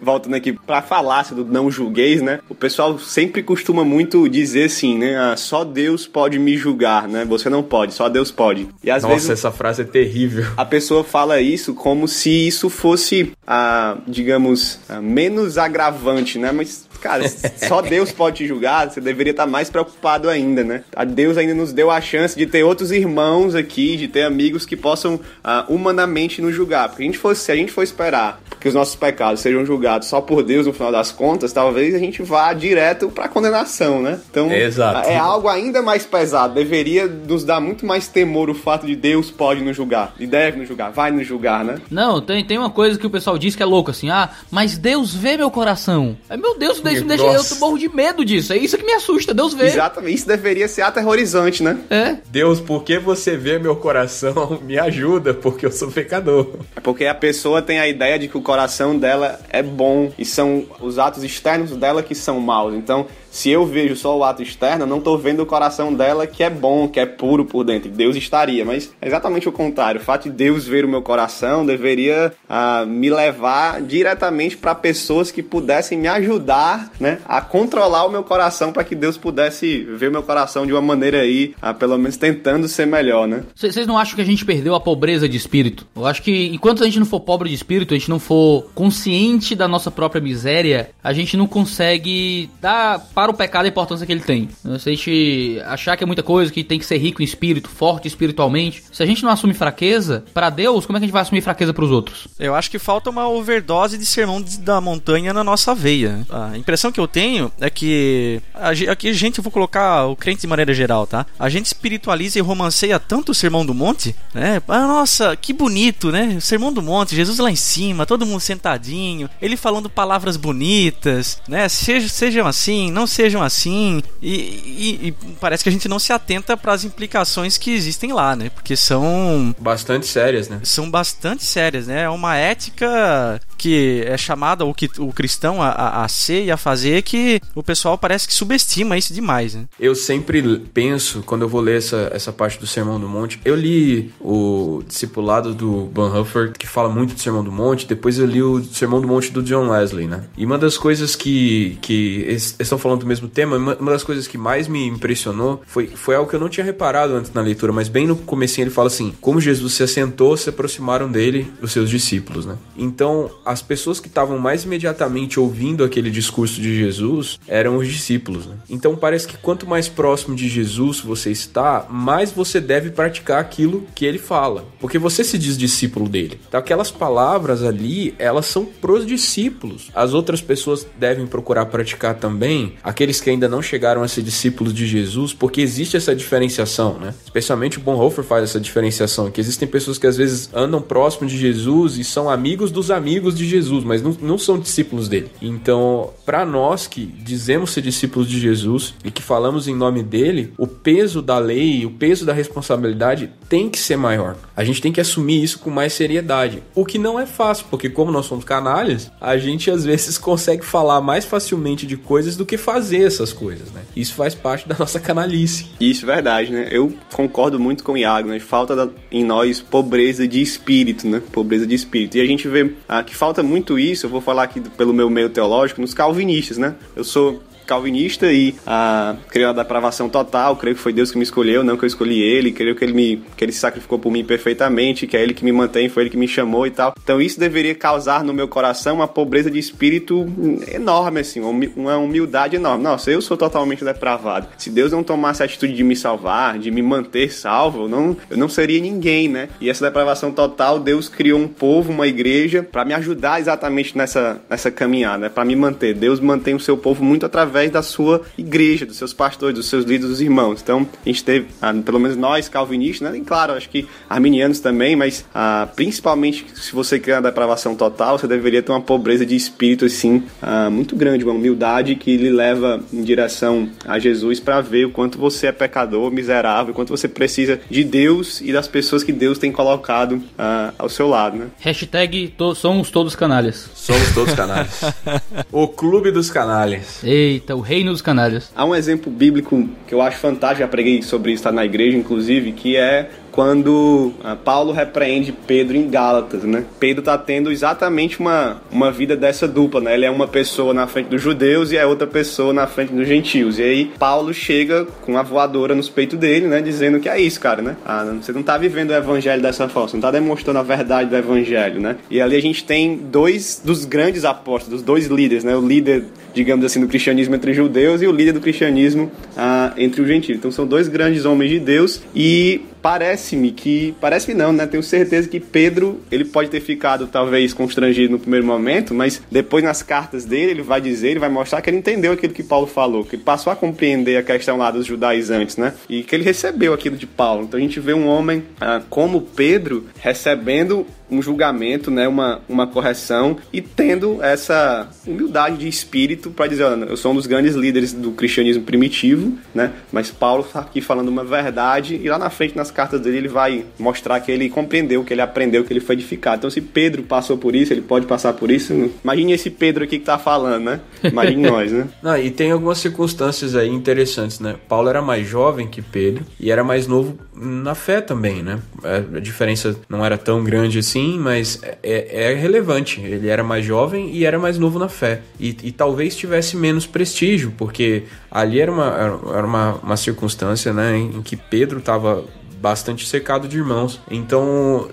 voltando aqui pra falácia do não julgueis, né? O pessoal sempre costuma muito dizer assim, né? Ah, só Deus pode me julgar, né? Você não pode, só Deus pode. E às Nossa, vezes essa frase é terrível. a pessoa fala isso como se isso fosse, ah, digamos, ah, menos agravante, né? Mas, cara, só Deus pode te julgar, você deveria estar mais preocupado ainda, né? A Deus ainda nos deu a chance de ter outros irmãos aqui, de ter amigos que possam ah, humanamente nos julgar. Porque a gente fosse, se a gente for esperar que os nossos pecados sejam julgados só por Deus no final das contas, talvez a gente vá direto pra condenação, né? Então, Exato. é algo ainda mais pesado. Deveria nos dar muito mais temor o fato de Deus pode nos julgar. E deve nos julgar, vai nos julgar, né? Não, tem, tem uma coisa que o pessoal diz que é louco, assim, ah, mas Deus vê meu coração. Ai, meu Deus, isso me deixa, eu Nossa. morro de medo disso. É isso que me assusta, Deus vê. Exatamente, isso deveria ser aterrorizante, né? É. Deus, por que você vê meu coração? Me ajuda, porque eu sou pecador. É porque a pessoa tem a ideia de que o coração dela é bom e são os atos externos dela que são maus. Então, se eu vejo só o ato externo, eu não tô vendo o coração dela que é bom, que é puro por dentro. Deus estaria, mas é exatamente o contrário. O fato de Deus ver o meu coração deveria ah, me levar diretamente para pessoas que pudessem me ajudar, né, a controlar o meu coração para que Deus pudesse ver o meu coração de uma maneira aí, ah, pelo menos tentando ser melhor, né? Vocês não acham que a gente perdeu a pobreza de espírito? Eu acho que enquanto a gente não for pobre de espírito, a gente não for consciente da nossa própria miséria, a gente não consegue dar para o pecado a importância que ele tem. Se a gente achar que é muita coisa, que tem que ser rico em espírito, forte espiritualmente, se a gente não assume fraqueza, para Deus, como é que a gente vai assumir fraqueza para os outros? Eu acho que falta uma overdose de sermão da montanha na nossa veia. A impressão que eu tenho é que aqui a gente, vou colocar o crente de maneira geral, tá? A gente espiritualiza e romanceia tanto o sermão do monte, né? Ah, nossa, que bonito, né? O sermão do monte, Jesus lá em cima, todo mundo sentadinho, ele falando palavras bonitas, né? Sejam, sejam assim, não sejam assim. E, e- e parece que a gente não se atenta para as implicações que existem lá, né? Porque são Bastante sérias, né? são bastante sérias, né? É uma ética que é chamado o, que, o cristão a, a, ser e a fazer que o pessoal parece que subestima isso demais, né? Eu sempre penso, quando eu vou ler essa, essa parte do Sermão do Monte, eu li o discipulado do Bonhoeffer, que fala muito do Sermão do Monte, depois eu li o Sermão do Monte do John Wesley, né? E uma das coisas que, que eles estão falando do mesmo tema, uma das coisas que mais me impressionou foi, foi algo que eu não tinha reparado antes na leitura, mas bem no comecinho ele fala assim, como Jesus se assentou, se aproximaram dele os seus discípulos, né? Então, as pessoas que estavam mais imediatamente ouvindo aquele discurso de Jesus eram os discípulos, né? Então, parece que quanto mais próximo de Jesus você está, mais você deve praticar aquilo que ele fala, porque você se diz discípulo dele. Então, aquelas palavras ali, elas são pros discípulos. As outras pessoas devem procurar praticar também, aqueles que ainda não chegaram a ser discípulos de Jesus, porque existe essa diferenciação, né? Especialmente o Bonhoeffer faz essa diferenciação, que existem pessoas que às vezes andam próximo de Jesus e são amigos dos amigos de Jesus, mas não, não são discípulos dele. Então, para nós que dizemos ser discípulos de Jesus e que falamos em nome dele, o peso da lei, o peso da responsabilidade tem que ser maior. A gente tem que assumir isso com mais seriedade, o que não é fácil, porque como nós somos canalhas, a gente às vezes consegue falar mais facilmente de coisas do que fazer essas coisas, né? Isso faz parte da nossa canalice. Isso é verdade, né? Eu concordo muito com o Iago, né? Falta da, em nós pobreza de espírito, né? Pobreza de espírito. E a gente vê ah, que falta muito isso, eu vou falar aqui pelo meu meio teológico, nos calvinistas, né? Eu sou calvinista e ah, creio na depravação total, creio que foi Deus que me escolheu, não que eu escolhi ele, creio que ele me que ele se sacrificou por mim perfeitamente, que é ele que me mantém, foi ele que me chamou e tal. Então isso deveria causar no meu coração uma pobreza de espírito enorme assim, uma humildade enorme. Nossa, eu sou totalmente depravado. Se Deus não tomasse a atitude de me salvar, de me manter salvo, eu não eu não seria ninguém, né? E essa depravação total, Deus criou um povo, uma igreja para me ajudar exatamente nessa nessa caminhada, né? para me manter. Deus mantém o seu povo muito através através da sua igreja, dos seus pastores, dos seus líderes, dos irmãos. Então, a gente teve, ah, pelo menos nós, calvinistas, né? E claro, acho que arminianos também, mas ah, principalmente se você quer a depravação total, você deveria ter uma pobreza de espírito, assim, ah, muito grande, uma humildade que lhe leva em direção a Jesus para ver o quanto você é pecador, miserável, o quanto você precisa de Deus e das pessoas que Deus tem colocado ah, ao seu lado, né? Hashtag to somos todos canalhas. Somos todos canalhas. o clube dos canalhas. Eita o reino dos canalhas. Há um exemplo bíblico que eu acho fantástico, já preguei sobre isso tá na igreja, inclusive, que é quando ah, Paulo repreende Pedro em Gálatas, né? Pedro está tendo exatamente uma, uma vida dessa dupla, né? Ele é uma pessoa na frente dos judeus e é outra pessoa na frente dos gentios. E aí Paulo chega com a voadora nos peitos dele, né? Dizendo que é isso, cara, né? Ah, você não está vivendo o evangelho dessa forma, você não está demonstrando a verdade do evangelho, né? E ali a gente tem dois dos grandes apóstolos, dos dois líderes, né? O líder digamos assim, do cristianismo entre judeus e o líder do cristianismo ah, entre os gentios. Então são dois grandes homens de Deus e parece-me que parece não, né? Tenho certeza que Pedro ele pode ter ficado talvez constrangido no primeiro momento, mas depois nas cartas dele ele vai dizer, ele vai mostrar que ele entendeu aquilo que Paulo falou, que ele passou a compreender a questão lá dos judaizantes, né? E que ele recebeu aquilo de Paulo. Então a gente vê um homem ah, como Pedro recebendo um julgamento, né, uma, uma correção e tendo essa humildade de espírito para dizer, olha, eu sou um dos grandes líderes do cristianismo primitivo, né, mas Paulo está aqui falando uma verdade e lá na frente nas cartas dele ele vai mostrar que ele compreendeu, que ele aprendeu, que ele foi edificado. Então se Pedro passou por isso, ele pode passar por isso. Imagine esse Pedro aqui que tá falando, né? Imagine nós, né? Não, e tem algumas circunstâncias aí interessantes, né? Paulo era mais jovem que Pedro e era mais novo na fé também, né? A diferença não era tão grande assim, mas é, é relevante. Ele era mais jovem e era mais novo na fé. E, e talvez tivesse menos prestígio, porque ali era uma, era uma, uma circunstância né, em que Pedro estava bastante cercado de irmãos. Então,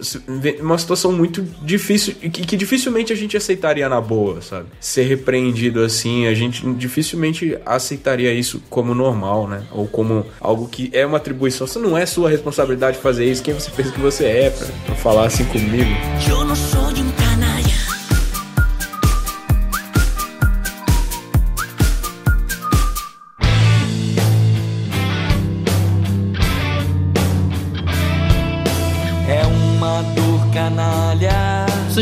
uma situação muito difícil e que, dificilmente a gente aceitaria na boa, sabe? Ser repreendido assim, a gente dificilmente aceitaria isso como normal, né? Ou como algo que é uma atribuição. Você não é sua responsabilidade fazer isso, quem você pensa que você é pra, pra falar assim comigo? Eu não sou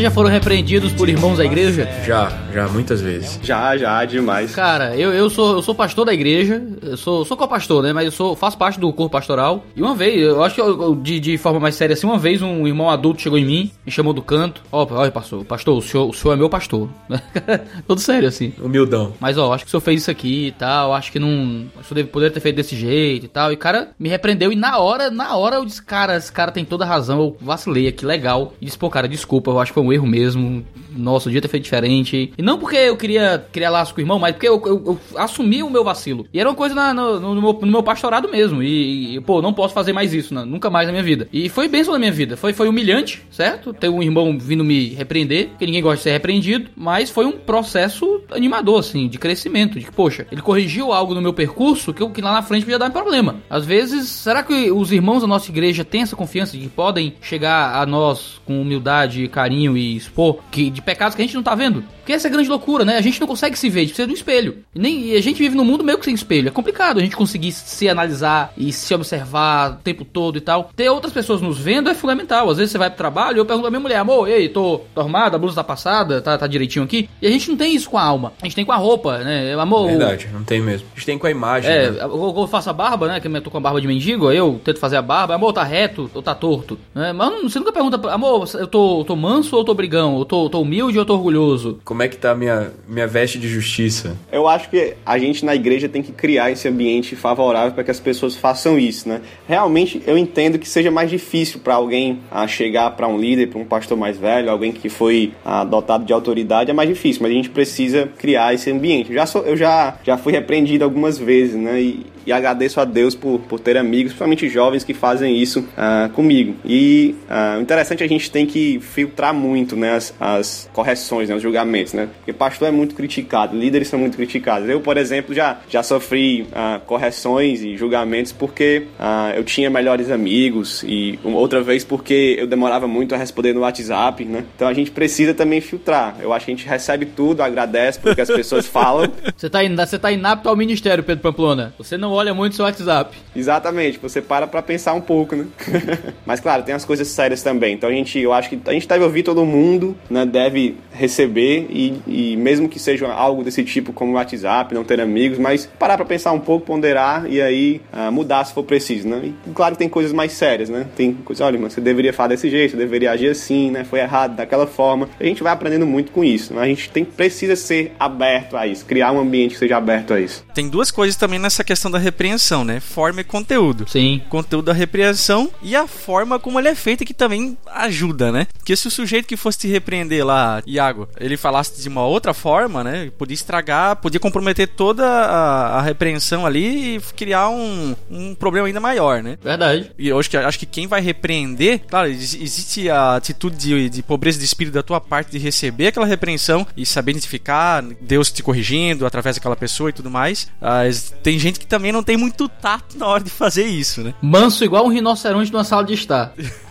já foram repreendidos por irmãos da igreja? Já, já, muitas vezes. Já, já, demais. Cara, eu, eu, sou, eu sou pastor da igreja, eu sou, sou co-pastor, né? Mas eu sou, faço parte do corpo pastoral. E uma vez, eu acho que eu- de, de forma mais séria assim, uma vez um irmão adulto chegou em mim, me chamou do canto. Ó, ó, pastor, pastor, o senhor, o senhor é meu pastor. Todo sério, assim. Humildão. Mas ó, acho que o senhor fez isso aqui e tal, acho que não. O senhor deve poder ter feito desse jeito e tal. E o cara me repreendeu e na hora, na hora eu disse, cara, esse cara tem toda a razão, eu vacilei aqui, legal. E disse, pô, cara, desculpa, eu acho que foi um erro mesmo. Nossa, eu devia ter feito diferente. E não porque eu queria criar laço com o irmão, mas porque eu, eu- eu assumi o meu vacilo. E era uma coisa na- no, no meu, no meu pastorado mesmo. E, e, pô, não posso fazer mais isso, né? nunca mais na minha vida. E foi bênção na minha vida. Foi, foi humilhante, certo? Ter um irmão vindo me repreender, porque ninguém gosta de ser repreendido. Mas foi um processo animador, assim, de crescimento. De que, poxa, ele corrigiu algo no meu percurso que, que lá na frente podia dar um problema. Às vezes, será que os irmãos da nossa igreja têm essa confiança de que podem chegar a nós com humildade, carinho e expor que, de pecados que a gente não tá vendo? Porque essa é a grande loucura, né? A gente não consegue se ver, a gente precisa de um espelho. E, nem, e a gente vive num mundo meio que sem espelho. É complicado a gente conseguir se analisar e se observar o tempo todo e tal. Ter outras pessoas nos vendo é fundamental. Às vezes você vai pro trabalho e eu pergunto pra minha mulher, amor, ei, tô, tô arrumada, a blusa tá passada, tá, tá direitinho aqui. E a gente não tem isso com a alma. A gente tem com a roupa, né? Amor, Verdade, não tem mesmo. A gente tem com a imagem. é, né? eu, eu faço a barba, né? Que eu tô com a barba de mendigo, eu tento fazer a barba. Amor, tá reto ou tá torto? Né? Mas você nunca pergunta, amor, eu tô, tô manso ou tô brigão? Eu tô, tô humilde ou eu tô orgulhoso? Como é que tá a minha, minha veste de justiça? Eu acho que a gente na igreja tem que criar esse ambiente favorável para que as pessoas façam isso, né? Realmente eu entendo que seja mais difícil para alguém ah, chegar para um líder, para um pastor mais velho, alguém que foi ah, dotado de autoridade, é mais difícil, mas a gente precisa criar esse ambiente. Eu já, sou, eu já, já fui repreendido algumas vezes, né? E, e agradeço a Deus por, por ter amigos, principalmente jovens que fazem isso ah, comigo. E ah, o interessante é a gente tem que filtrar muito né, as, as correções, né, os julgamentos, né? Porque pastor é muito criticado, líderes são muito criticados. Eu, por exemplo, já, já sofri ah, correções e julgamentos porque eu tinha melhores amigos e outra vez porque eu demorava muito a responder no WhatsApp, né? Então a gente precisa também filtrar. Eu acho que a gente recebe tudo, agradece porque as pessoas falam. Você tá, in- você tá inapto ao ministério, Pedro Pamplona. Você não olha muito seu WhatsApp. Exatamente, você para pra pensar um pouco, né? Mas claro, tem as coisas sérias também. Então a gente, eu acho que a gente deve ouvir todo mundo, né? Deve receber e, e mesmo que seja algo desse tipo como WhatsApp, não ter amigos, mas parar pra pensar um pouco, ponderar e aí ah, mudar se for preciso, né? E claro que tem coisas mais sérias, né? Tem coisas, olha, mas você deveria falar desse jeito, você deveria agir assim, né? Foi errado daquela forma. A gente vai aprendendo muito com isso, né? A gente tem, precisa ser aberto a isso, criar um ambiente que seja aberto a isso. Tem duas coisas também nessa questão da repreensão, né? Forma e conteúdo. Sim. Conteúdo da repreensão e a forma como ele é feita que também ajuda, né? Porque se o sujeito que fosse te repreender lá, Ele falasse de uma outra forma, né? Podia estragar, podia comprometer toda a, a repreensão ali e criar um, um problema ainda maior, né? Verdade. E eu acho que, acho que quem vai repreender, claro, ex- existe a atitude de, de pobreza de espírito da tua parte de receber aquela repreensão e saber identificar Deus te corrigindo através daquela pessoa e tudo mais. Mas tem gente que também não tem muito tato na hora de fazer isso, né? Manso igual um rinoceronte numa sala de estar.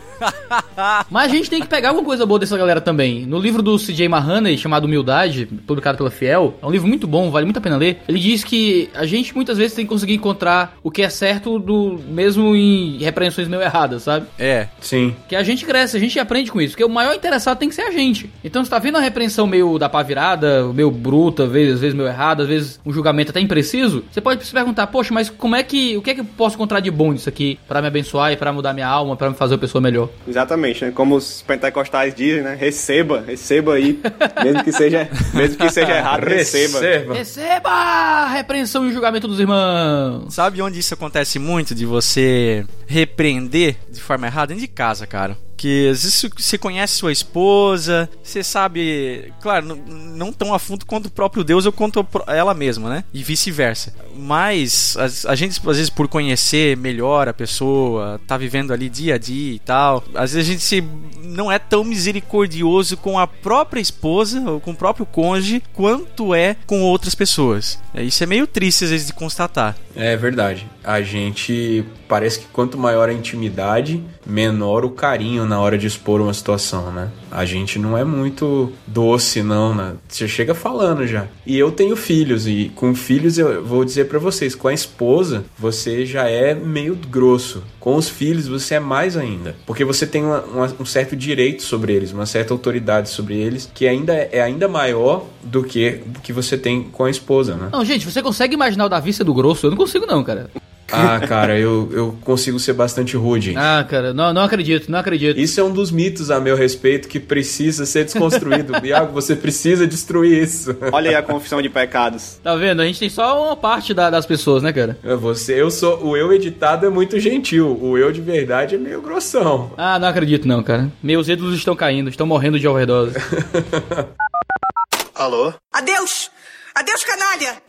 Mas a gente tem que pegar alguma coisa boa dessa galera também. No livro do CJ Mahoney, chamado Humildade, publicado pela Fiel, é um livro muito bom, vale muito a pena ler. Ele diz que a gente muitas vezes tem que conseguir encontrar o que é certo do mesmo em repreensões meio erradas, sabe? É. Sim. Que a gente cresce, a gente aprende com isso. Porque o maior interessado tem que ser a gente. Então, você tá vendo a repreensão meio da pá virada, meio bruta, às vezes, às vezes meio errada, às vezes um julgamento até impreciso, você pode se perguntar, poxa, mas como é que. O que é que eu posso encontrar de bom nisso aqui pra me abençoar e pra mudar minha alma, pra me fazer uma pessoa melhor? Exatamente, né? Como os pentecostais dizem, né? Receba, receba aí, mesmo que seja, mesmo que seja errado, receba. Receba. Receba a repreensão e o julgamento dos irmãos. Sabe onde isso acontece muito de você repreender de forma errada? Dentro de casa, cara. Que às vezes você conhece sua esposa, você sabe, claro, não, tão a fundo quanto o próprio Deus ou quanto ela mesma, né? E vice-versa. Mas a, a gente, às vezes, por conhecer melhor a pessoa, tá vivendo ali dia a dia e tal, às vezes a gente se, não é tão misericordioso com a própria esposa ou com o próprio cônjuge quanto é com outras pessoas. É, Isso é meio triste às vezes de constatar. É verdade. A gente parece que quanto maior a intimidade, menor o carinho, na hora de expor uma situação, né? A gente não é muito doce, não, né? Você chega falando já. E eu tenho filhos, e com filhos eu vou dizer para vocês, com a esposa, você já é meio grosso. Com os filhos, você é mais ainda. Porque você tem uma, uma, um certo direito sobre eles, uma certa autoridade sobre eles, que ainda é ainda maior do que que você tem com a esposa, né? Não, gente, você consegue imaginar o Davi sendo grosso? Eu não consigo, não, cara. Ah, cara, eu, eu consigo ser bastante rude. Ah, cara, não, não acredito, não acredito. Isso é um dos mitos a meu respeito que precisa ser desconstruído. Iago, você precisa destruir isso. Olha aí a confissão de pecados. Tá vendo? A gente tem só uma parte da- das pessoas, né, cara? Você, eu sou. O eu editado é muito gentil. O eu de verdade é meio grossão. Ah, não acredito, não, cara. Meus ídolos estão caindo, estão morrendo de overdose. Alô? Adeus! Adeus, canalha!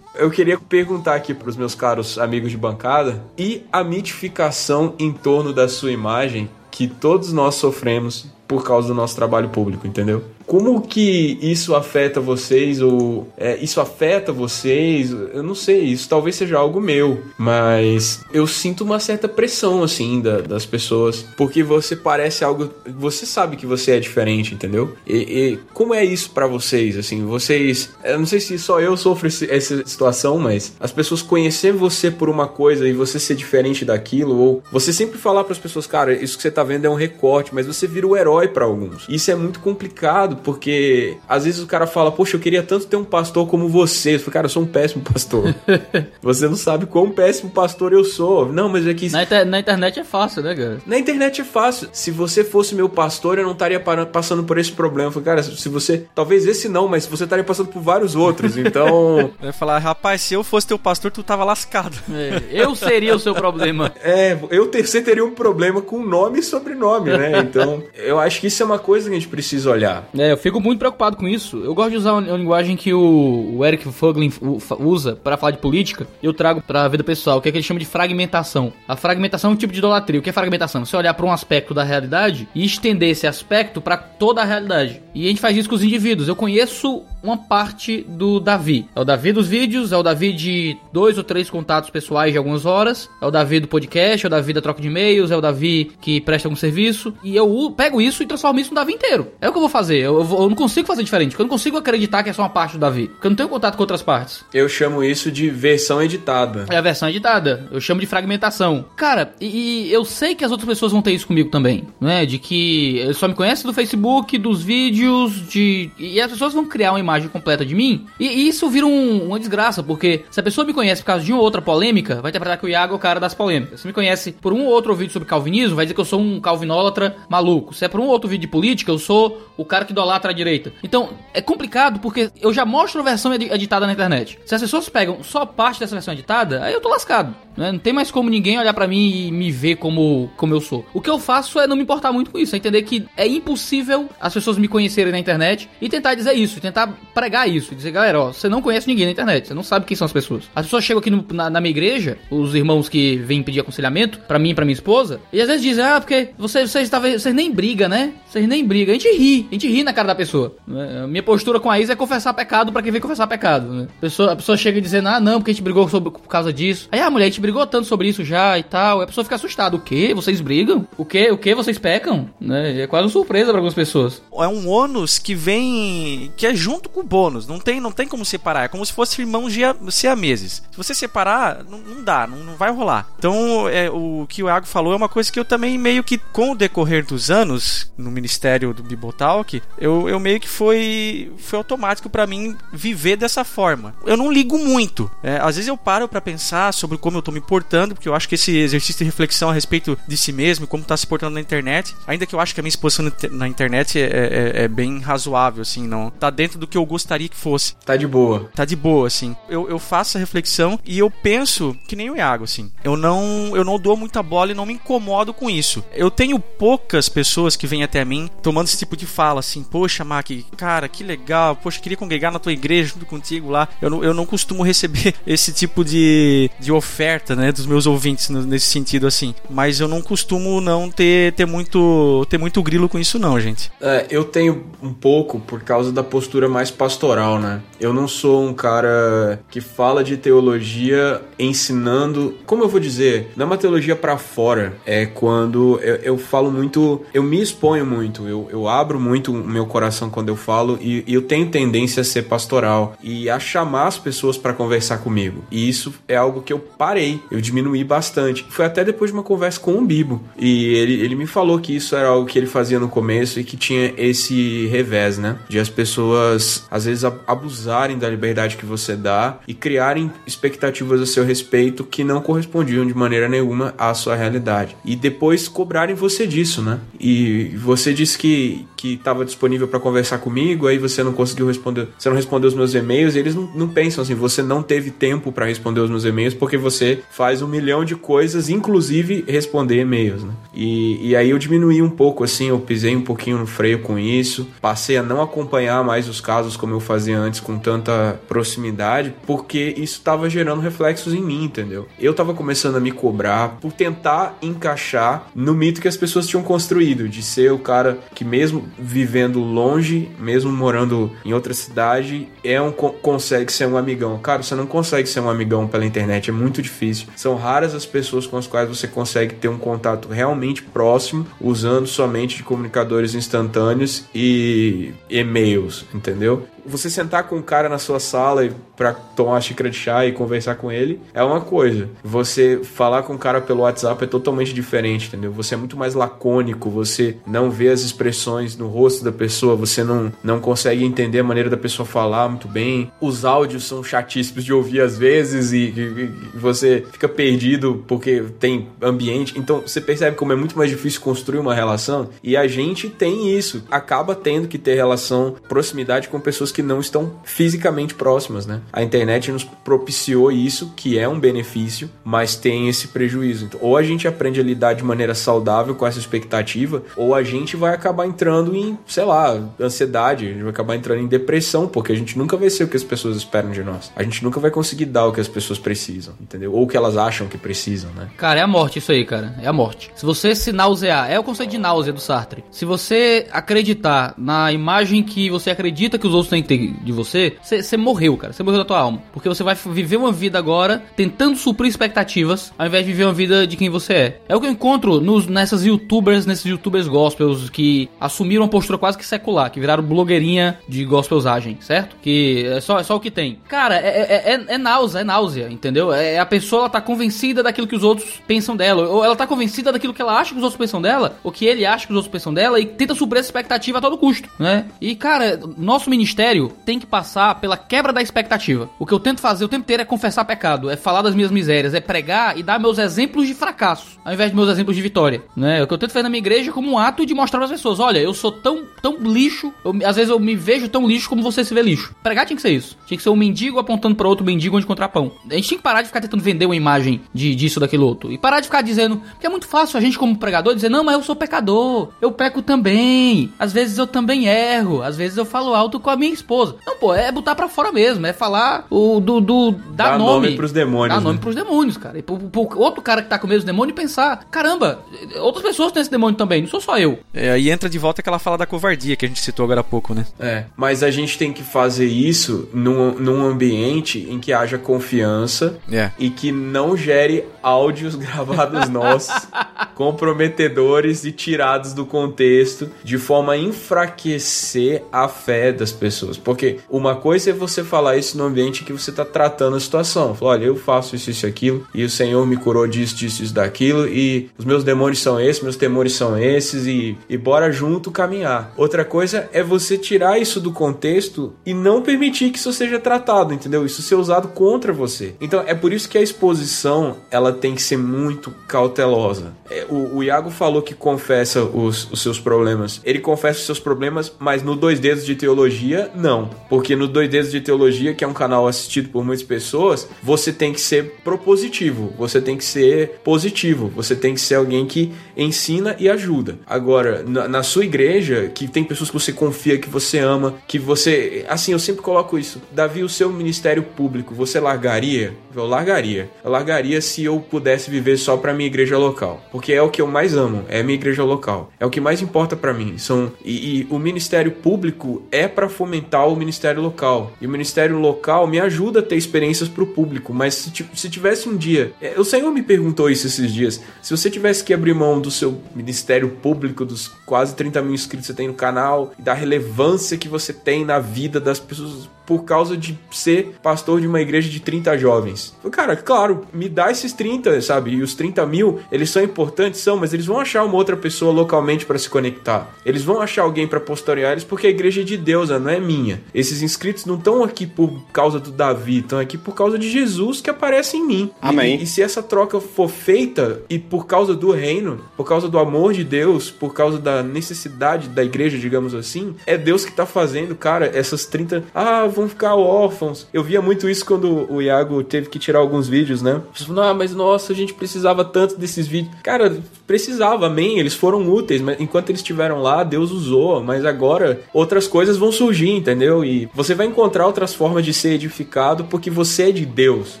Eu queria perguntar aqui pros meus caros amigos de bancada e a mitificação em torno da sua imagem que todos nós sofremos por causa do nosso trabalho público, entendeu? Como que isso afeta vocês ou é, isso afeta vocês? Eu não sei, isso talvez seja algo meu, mas eu sinto uma certa pressão assim da- das pessoas porque você parece algo, você sabe que você é diferente, entendeu? E, e como é isso pra vocês? Assim, vocês, eu não sei se só eu sofro esse- essa situação, mas as pessoas conhecer você por uma coisa e você ser diferente daquilo ou você sempre falar para as pessoas, cara, isso que você tá vendo é um recorte, mas você vira o herói pra alguns. Isso é muito complicado porque às vezes o cara fala, poxa, eu queria tanto ter um pastor como você. Eu falo, cara, eu sou um péssimo pastor. você não sabe quão péssimo pastor eu sou. Não, mas é que Na, inter- na internet é fácil, né, cara? na internet é fácil. Se você fosse meu pastor, eu não estaria passando por esse problema. Eu falei, cara, se você. Talvez esse não, mas você estaria passando por vários outros. Então. Eu ia falar, rapaz, se eu fosse teu pastor, tu tava lascado. É, eu seria o seu problema. É, eu ter, você teria um problema com nome e sobrenome, né? Então, eu acho que isso é uma coisa que a gente precisa olhar. É, eu fico muito preocupado com isso. Eu gosto de usar uma linguagem que o, Eric Foglin usa para falar de política. Eu trago pra vida pessoal, que é que ele chama de fragmentação. A fragmentação é um tipo de idolatria. O que é fragmentação? Você olhar para um aspecto da realidade e estender esse aspecto para toda a realidade. E a gente faz isso com os indivíduos. Eu conheço uma parte do Davi. É o Davi dos vídeos, é o Davi de dois ou três contatos pessoais de algumas horas, é o Davi do podcast, é o Davi da troca de e-mails, é o Davi que presta algum serviço. E eu pego isso e transformo isso no Davi inteiro. É o que eu vou fazer. Eu, eu eu não consigo fazer diferente, porque eu não consigo acreditar que é só uma parte do Davi. Porque eu não tenho contato com outras partes. Eu chamo isso de versão editada. É a versão editada. Eu chamo de fragmentação. Cara, e, e eu sei que as outras pessoas vão ter isso comigo também, né? De que eles só me conhecem do Facebook, dos vídeos, de. E as pessoas vão criar uma imagem completa de mim. E, isso vira um- uma desgraça, porque se a pessoa me conhece por causa de uma ou outra polêmica, vai interpretar que o Iago é o cara das polêmicas. Se me conhece por um ou outro vídeo sobre calvinismo, vai dizer que eu sou um calvinólatra maluco. Se é por um outro vídeo de política, eu sou o cara que idolatra a direita. Então, é complicado porque eu já mostro a versão edi- editada na internet. Se as pessoas pegam só parte dessa versão editada, aí eu tô lascado. Né? Não tem mais como ninguém olhar pra mim e me ver como, como eu sou. O que eu faço é não me importar muito com isso, é entender que é impossível as pessoas me conhecerem na internet e tentar dizer isso, tentar pregar isso, dizer, galera, ó, você não conhece ninguém na internet, você não sabe quem são as pessoas. As pessoas chegam aqui no- na, na minha igreja, os irmãos que vêm pedir aconselhamento pra mim e pra minha esposa, e às vezes dizem, ah, porque vocês, vocês, vocês nem brigam, né? Vocês nem brigam. A gente ri, a gente ri na cara da pessoa. né? A minha postura com a Isa é confessar pecado pra quem vem confessar pecado, né? A pessoa, a pessoa chega dizendo, ah, não, porque a gente brigou sobre, por causa disso. Aí, ah, mulher, a gente brigou tanto sobre isso já e tal. Aí a pessoa fica assustada. O quê? Vocês brigam? O quê? O quê? Vocês pecam? Né? É quase uma surpresa pra algumas pessoas. É um ônus que vem. que é junto com o bônus. Não tem, não tem como separar. É como se fosse irmãos siameses. Se você separar, não, não dá, não, não vai rolar. Então, é, o que o Iago falou é uma coisa que eu também meio que, com o decorrer dos anos, no ministério do Bibotalk, eu, eu meio que foi, foi automático pra mim viver dessa forma. Eu não ligo muito. É, às vezes eu paro pra pensar sobre como eu tô me portando, porque eu acho que esse exercício de reflexão a respeito de si mesmo, como tá se portando na internet, ainda que eu acho que a minha exposição na te- na internet é, é- é bem razoável, assim, não tá dentro do que eu gostaria que fosse. Tá de boa. Tá de boa, assim. Eu, eu faço a reflexão e eu penso que nem o Iago, assim. Eu não, eu não dou muita bola e não me incomodo com isso. Eu tenho poucas pessoas que vêm até mim tomando esse tipo de fala, assim, poxa, Mac, cara, que legal, poxa, queria congregar na tua igreja junto contigo lá. Eu não, eu não costumo receber esse tipo de, de oferta aberta, né, dos meus ouvintes nesse sentido assim. Mas eu não costumo não ter, ter muito ter muito grilo com isso não, gente. É, eu tenho um pouco por causa da postura mais pastoral, né? Eu não sou um cara que fala de teologia ensinando, como eu vou dizer, não é uma teologia para fora, é quando eu, eu, falo muito, eu me exponho muito, eu, eu abro muito o meu coração quando eu falo e, e eu tenho tendência a ser pastoral e a chamar as pessoas para conversar comigo. E isso é algo que eu parei, eu diminuí bastante. Foi até depois de uma conversa com o Bibo e ele, ele me falou que isso era algo que ele fazia no começo e que tinha esse revés, né? De as pessoas às vezes abusarem da liberdade que você dá e criarem expectativas a seu respeito que não correspondiam de maneira nenhuma à sua realidade. E depois cobrarem você disso, né? E você disse que que estava disponível para conversar comigo, aí você não conseguiu responder, você não respondeu os meus e-mails, eles não, não pensam assim, você não teve tempo para responder os meus e-mails porque você faz um milhão de coisas, inclusive responder e-mails, né? E, e aí eu diminuí um pouco assim, eu pisei um pouquinho no freio com isso, passei a não acompanhar mais os casos como eu fazia antes com tanta proximidade, porque isso estava gerando reflexos em mim, entendeu? Eu estava começando a me cobrar por tentar encaixar no mito que as pessoas tinham construído, de ser o cara que mesmo vivendo longe, mesmo morando em outra cidade, é um consegue ser um amigão. Cara, você não consegue ser um amigão pela internet, é muito difícil. São raras as pessoas com as quais você consegue ter um contato realmente próximo usando somente de comunicadores instantâneos e e-mails, entendeu? Você sentar com um cara na sua sala para tomar uma xícara de chá e conversar com ele é uma coisa. Você falar com um cara pelo WhatsApp é totalmente diferente, entendeu? Você é muito mais lacônico, você não vê as expressões no rosto da pessoa, você não, não consegue entender a maneira da pessoa falar muito bem. Os áudios são chatíssimos de ouvir às vezes e, e, e você fica perdido porque tem ambiente. Então você percebe como é muito mais difícil construir uma relação e a gente tem isso. Acaba tendo que ter relação, proximidade com pessoas que não estão fisicamente próximas, né? A internet nos propiciou isso, que é um benefício, mas tem esse prejuízo. Então, ou a gente aprende a lidar de maneira saudável com essa expectativa, ou a gente vai acabar entrando em, sei lá, ansiedade, a gente vai acabar entrando em depressão, porque a gente nunca vai ser o que as pessoas esperam de nós. A gente nunca vai conseguir dar o que as pessoas precisam, entendeu? Ou o que elas acham que precisam, né? Cara, é a morte isso aí, cara. É a morte. Se você se nausear, é o conceito de náusea do Sartre. Se você acreditar na imagem que você acredita que os outros têm tem de você, você morreu, cara. Você morreu da tua alma. Porque você vai viver uma vida agora tentando suprir expectativas, ao invés de viver uma vida de quem você é. É o que eu encontro nos, nessas youtubers, nesses youtubers gospels que assumiram uma postura quase que secular, que viraram blogueirinha de gospelsagem, certo? Que é só, é só o que tem. Cara, é, é, é, é náusea, é náusea, entendeu? É, a pessoa ela tá convencida daquilo que os outros pensam dela. Ou ela tá convencida daquilo que ela acha que os outros pensam dela, ou que ele acha que os outros pensam dela, e tenta suprir essa expectativa a todo custo, né? E, cara, nosso ministério tem que passar pela quebra da expectativa. O que eu tento fazer o tempo inteiro é confessar pecado, é falar das minhas misérias, é pregar e dar meus exemplos de fracasso, ao invés de meus exemplos de vitória. Né? O que eu tento fazer na minha igreja é como um ato de mostrar para as pessoas: olha, eu sou tão, tão lixo, eu, às vezes eu me vejo tão lixo como você se vê lixo. Pregar tinha que ser isso. Tinha que ser um mendigo apontando para outro mendigo onde encontrar pão. A gente tinha que parar de ficar tentando vender uma imagem de, disso, daquele outro. E parar de ficar dizendo. Porque é muito fácil a gente, como pregador, dizer: não, mas eu sou pecador, eu peco também. Às vezes eu também erro, às vezes eu falo alto com a minha esposa. Não, pô, é botar pra fora mesmo. É falar o do. do dar Dá nome. nome pros demônios. Dar né? nome pros demônios, cara. E pro, pro outro cara que tá com medo dos demônios pensar: caramba, outras pessoas têm esse demônio também, não sou só eu. É, aí entra de volta aquela fala da covardia que a gente citou agora há pouco, né? É, mas a gente tem que fazer isso num, num ambiente em que haja confiança É. e que não gere áudios gravados nossos comprometedores e tirados do contexto de forma a enfraquecer a fé das pessoas. Porque uma coisa é você falar isso no ambiente que você está tratando a situação. Olha, eu faço isso, isso, aquilo, e o Senhor me curou disso, disso, isso, daquilo, e os meus demônios são esses, meus temores são esses, e, e bora junto caminhar. Outra coisa é você tirar isso do contexto e não permitir que isso seja tratado, entendeu? Isso ser usado contra você. Então é por isso que a exposição ela tem que ser muito cautelosa. É, o, o Iago falou que confessa os, os seus problemas. Ele confessa os seus problemas, mas no dois dedos de teologia não. Porque no Dois Dedos de Teologia, que é um canal assistido por muitas pessoas, você tem que ser propositivo, você tem que ser positivo, você tem que ser alguém que ensina e ajuda. Agora, na, na sua igreja, que tem pessoas que você confia, que você ama, que você. Assim, eu sempre coloco isso. Davi, o seu ministério público, você largaria? Eu largaria. Eu largaria se eu pudesse viver só pra minha igreja local. Porque é o que eu mais amo, é a minha igreja local. É o que mais importa pra mim. São, e, e o ministério público é pra fomentar o ministério local. E o ministério local me ajuda a ter experiências pro público. Mas se, se tivesse um dia. é, O Senhor me perguntou isso esses dias. Se você tivesse que abrir mão do seu ministério público, dos quase 30 mil inscritos que você tem no canal, da relevância que você tem na vida das pessoas por causa de ser pastor de uma igreja de 30 jovens. Cara, claro, me dá esses 30, sabe? E os 30 mil, eles são importantes, são, mas eles vão achar uma outra pessoa localmente para se conectar. Eles vão achar alguém para pastorear eles, porque a igreja é de Deus, ela não é minha. Esses inscritos não estão aqui por causa do Davi, estão aqui por causa de Jesus que aparece em mim. Amém. E, e se essa troca for feita e por causa do reino, por causa do amor de Deus, por causa da necessidade da igreja, digamos assim, é Deus que tá fazendo, cara, essas 30. Ah, vão ficar órfãos. Eu via muito isso quando o Iago teve que tirar alguns vídeos, né? Ah, mas nossa, a gente precisava tanto desses vídeos. Cara, precisava, amém. Eles foram úteis, mas enquanto eles estiveram lá, Deus usou. Mas agora outras coisas vão surgir, entendeu? E você vai encontrar outras formas de ser edificado porque você é de Deus.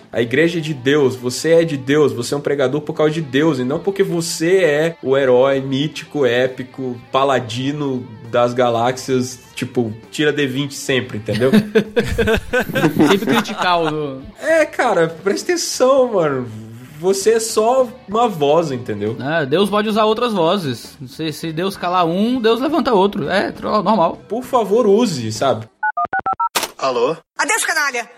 A igreja é de Deus, você é de Deus, você é um pregador por causa de Deus e não porque você é o herói mítico, épico, paladino das galáxias, tipo, tira D20 sempre, entendeu? Sempre criticar o. é, cara, presta atenção, mano. Você é só uma voz, entendeu? Ah, Deus pode usar outras vozes. Se, se Deus calar um, Deus levanta outro. É normal. Por favor, use, sabe? Alô? Adeus, canalha!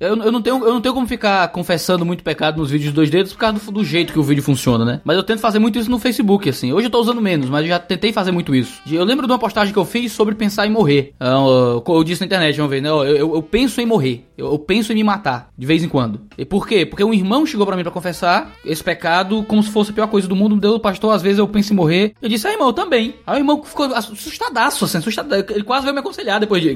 Eu, eu, não tenho, eu não tenho como ficar confessando muito pecado nos vídeos de dois dedos por causa do, do jeito que o vídeo funciona, né? Mas eu tento fazer muito isso no Facebook, assim. Hoje eu tô usando menos, mas eu já tentei fazer muito isso. Eu lembro de uma postagem que eu fiz sobre pensar em morrer. Ah, ó, Eu disse na internet uma vez, né? Eu, eu- eu penso em morrer. Eu, eu penso em me matar, de vez em quando. E por quê? Porque um irmão chegou pra mim pra confessar esse pecado como se fosse a pior coisa do mundo. Deus, pastor, às vezes eu penso em morrer. Eu disse, ah, irmão, eu também. Aí o irmão ficou assustadaço, assim, assustadaço. Ele quase veio me aconselhar depois de.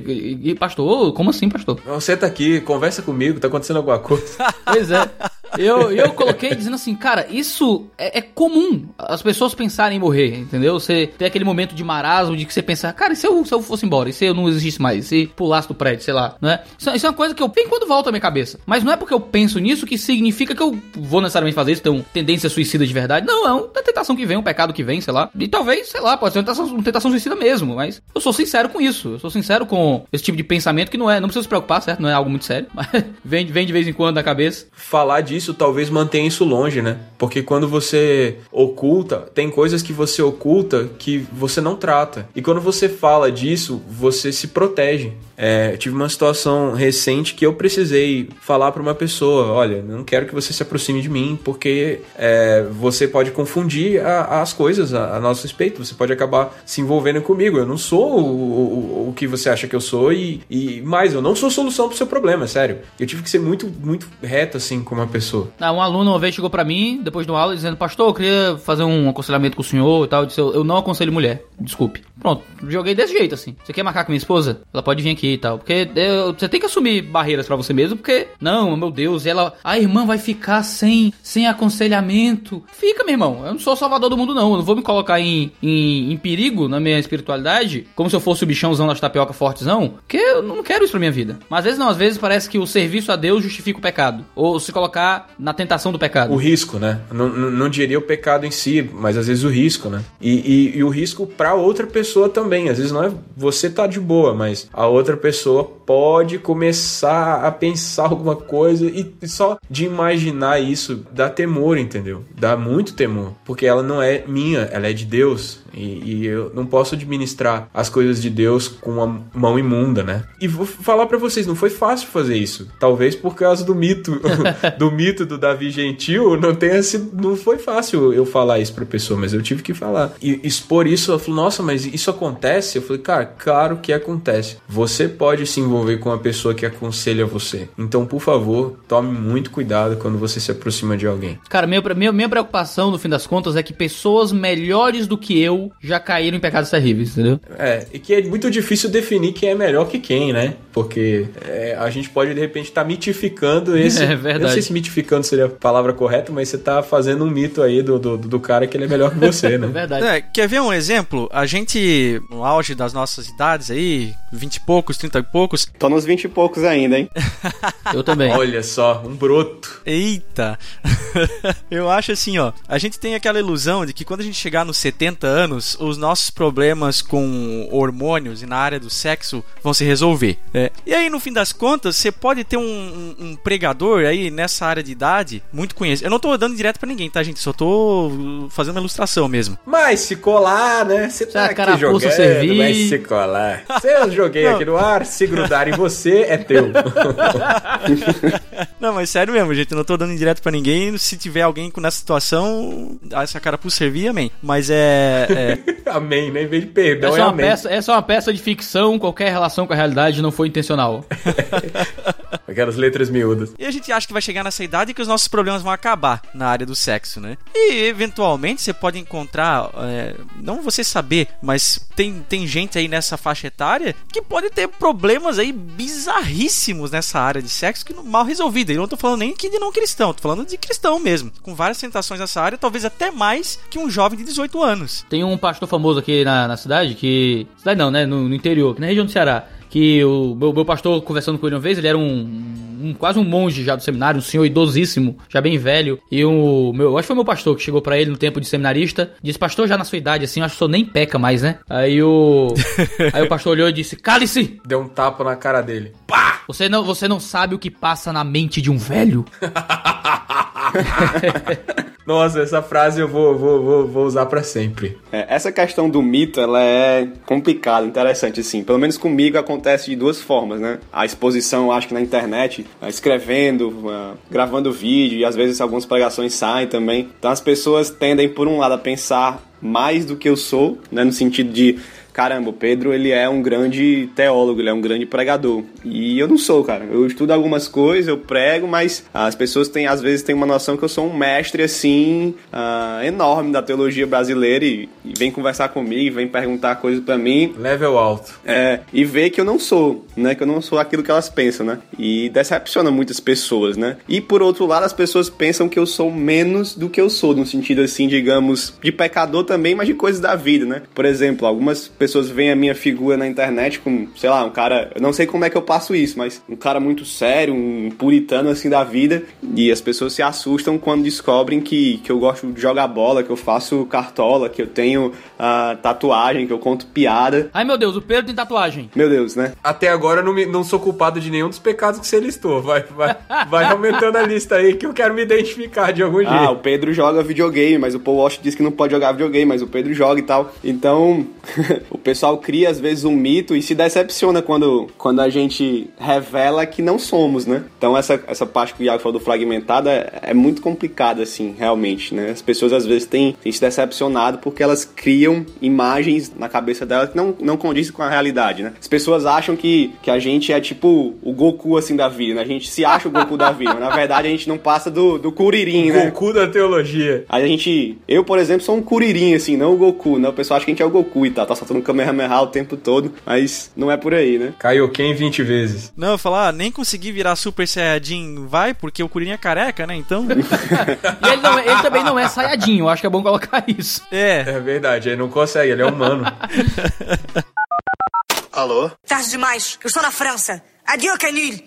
E, pastor, como assim, pastor? Você tá aqui, conversa comigo, tá acontecendo alguma coisa. Pois é. Eu, eu coloquei dizendo assim, cara, isso é, é comum as pessoas pensarem em morrer, entendeu? Você tem aquele momento de marasmo de que você pensa, cara, e se eu, se eu fosse embora? E se eu não existisse mais? E se pulasse do prédio, sei lá, não é? Isso, isso é uma coisa que eu penso quando volta à minha cabeça. Mas não é porque eu penso nisso que significa que eu vou necessariamente fazer isso, ter uma tendência suicida de verdade. Não, é uma tentação que vem, um pecado que vem, sei lá. E talvez, sei lá, pode ser uma tentação, uma tentação suicida mesmo, mas eu sou sincero com isso. Eu sou sincero com esse tipo de pensamento que não é, não precisa se preocupar, certo? Não é algo muito sério, mas vem, vem de vez em quando na cabeça. Falar disso talvez mantenha isso longe, né? Porque quando você oculta, tem coisas que você oculta que você não trata. E quando você fala disso, você se protege. É, tive uma situação recente que eu precisei falar para uma pessoa: olha, não quero que você se aproxime de mim, porque é, você pode confundir a- as coisas a, a nosso respeito. Você pode acabar se envolvendo comigo. Eu não sou o, o, o que você acha que eu sou, e, e mais, eu não sou solução pro seu problema, sério. Eu tive que ser muito, muito reto assim com uma pessoa. Ah, um aluno uma vez chegou pra mim, depois de uma aula, dizendo: Pastor, eu queria fazer um aconselhamento com o senhor e tal. Eu disse: Eu, não aconselho mulher, desculpe. Pronto, joguei desse jeito assim. Você quer marcar com minha esposa? Ela pode vir aqui e tal. Porque eu- você tem que assumir barreiras pra você mesmo, porque, não, meu Deus, ela. A irmã vai ficar sem, sem aconselhamento. Fica, meu irmão. Eu não sou salvador do mundo, não. Eu não vou me colocar em, em, em perigo na minha espiritualidade, como se eu fosse o bichãozão das tapioca fortezão, porque eu não quero isso pra minha vida. Mas às vezes não, às vezes parece que o serviço a Deus justifica o pecado. Ou se colocar na tentação do pecado. O risco, né? Não, não, não diria o pecado em si, mas às vezes o risco, né? E, e, e o risco pra outra pessoa também. Às vezes não é você tá de boa, mas a outra pessoa pode começar a pensar alguma coisa e só de imaginar isso dá temor, entendeu? Dá muito temor. Porque ela não é minha, ela é de Deus. E, e eu não posso administrar as coisas de Deus com uma mão imunda, né? E vou falar pra vocês, não foi fácil fazer isso. Talvez por causa do mito, do mito do Davi Gentil, não tenha sido, não foi fácil eu falar isso pra pessoa, mas eu tive que falar. E expor isso, ela falou, nossa, mas isso acontece? Eu falei, cara, claro que acontece. Você pode se envolver com a pessoa que aconselha você. Então, por favor, tome muito cuidado quando você se aproxima de alguém. Cara, minha, minha, minha preocupação, no fim das contas, é que pessoas melhores do que eu já caíram em pecados terríveis, entendeu? É, e que é muito difícil definir quem é melhor que quem, né? Porque é, a gente pode, de repente, estar mitificando esse. É verdade. Eu não sei se mitificando seria a palavra correta, mas você tá fazendo um mito aí do, do, do cara que ele é melhor que você, né? É verdade. É, quer ver um exemplo? A gente, no auge das nossas idades aí, 20 e poucos, 30 e poucos, Tô nos 20 e poucos ainda, hein? Eu também. Olha só, um broto. Eita! Eu acho assim, ó. A gente tem aquela ilusão de que quando a gente chegar nos 70 anos, os nossos problemas com hormônios e na área do sexo vão se resolver. né? E aí, no fim das contas, você pode ter um, um- um pregador aí nessa área de idade muito conhecido. Eu não tô dando direto pra ninguém, tá, gente? Só tô fazendo uma ilustração mesmo. Mas se colar, né? Você a tá aqui carapuça jogando, servir. mas se colar. Se eu joguei aqui no ar, se grudar em você, é teu. Não, mas sério mesmo, gente. Eu não tô dando direto pra ninguém. Se tiver alguém com nessa situação, essa cara por servir, amém. Mas é. é amém, né? Em vez de perdão, Essa é é, uma amém. peça, essa é uma peça de ficção, qualquer relação com a realidade não foi intencional. Aquelas letras miúdas. E a gente acha que vai chegar nessa idade que os nossos problemas vão acabar na área do sexo, né? E eventualmente você pode encontrar, é, não você saber, mas tem, tem gente aí nessa faixa etária que pode ter problemas aí bizarríssimos nessa área de sexo que não- mal resolvida. E eu não tô falando nem que de não cristão, tô falando de cristão mesmo, com várias tentações nessa área, talvez até mais que um jovem de 18 anos. Tem um pastor famoso aqui na, na cidade que. Cidade não, né? No, no interior, na região do Ceará. Que o meu, meu pastor, conversando com ele uma vez, ele era um, um- quase um monge já do seminário, um senhor idosíssimo, já bem velho. E o meu, eu acho que foi meu pastor que chegou pra ele no tempo de seminarista, disse: Pastor, já na sua idade, assim, eu acho que o senhor nem peca mais, né? Aí o. aí o pastor olhou e disse: Cale-se! Deu um tapa na cara dele. Você não, você não sabe o que passa na mente de um velho? Nossa, essa frase eu vou, vou, vou, vou usar pra sempre. É, essa questão do mito, ela é complicada, interessante, assim. Pelo menos comigo acontece de duas formas, né? A exposição, acho que na internet, eh, escrevendo, eh, gravando vídeo, e às vezes algumas pregações saem também. Então as pessoas tendem, por um lado, a pensar mais do que eu sou, né? No sentido de, caramba, o Pedro, ele é um grande teólogo, ele é um grande pregador. E eu não sou, cara. Eu estudo algumas coisas, eu prego, mas as pessoas têm, às vezes, têm uma noção que eu sou um mestre, assim, ah, enorme da teologia brasileira e, e vem conversar comigo, vem perguntar coisas pra mim. Level alto. É, e ver que eu não sou, né? Que eu não sou aquilo que elas pensam, né? E decepciona muitas pessoas, né? E por outro lado, as pessoas pensam que eu sou menos do que eu sou, no sentido assim, digamos, de pecador também, mas de coisas da vida, né? Por exemplo, algumas pessoas veem a minha figura na internet com, sei lá, um cara, eu não sei como é que eu passo isso, mas um cara muito sério, um puritano assim da vida, e as pessoas se assustam quando descobrem que, que eu gosto de jogar bola, que eu faço cartola, que eu tenho ah, tatuagem, que eu conto piada. Ai meu Deus, o Pedro tem tatuagem. Meu Deus, né? Até agora eu não, me- não sou culpado de nenhum dos pecados que você listou. Vai, vai, vai aumentando a lista aí que eu quero me identificar de algum jeito. Ah, o Pedro joga videogame, mas o Paul Walsh diz que não pode jogar videogame, mas o Pedro joga e tal. Então, o pessoal cria às vezes um mito e se decepciona quando, quando a gente revela que não somos, né? Então, essa, essa parte que o Iago falou do fragmentado é, é muito complicada, assim, realmente, né? As pessoas às vezes têm, têm se decepcionado porque elas criam imagens na cabeça delas que não, não condizem com a realidade, né? As pessoas acham que, que a gente é tipo o Goku, assim, da vida, né? A gente se acha o Goku da vida, mas na verdade a gente não passa do, do Kuririn, né? Goku da teologia. Aí a gente. Eu, por exemplo, sou um Kuririn, assim, não o Goku, né? O pessoal acha que a gente é o Goku e tal, tá soltando Kamehameha o tempo todo, mas não é por aí, né? Kaioken 20 vezes. Não, eu falar, ah, nem consegui virar Super Saiyajin, vai, porque o Kuririn é careca, né? Então. E ele, não é- ele também não é saiadinho, eu acho que é bom colocar isso. é. É verdade, ele não consegue, ele é humano. Alô? Tarde demais. Eu estou na França. Adieu, Canil.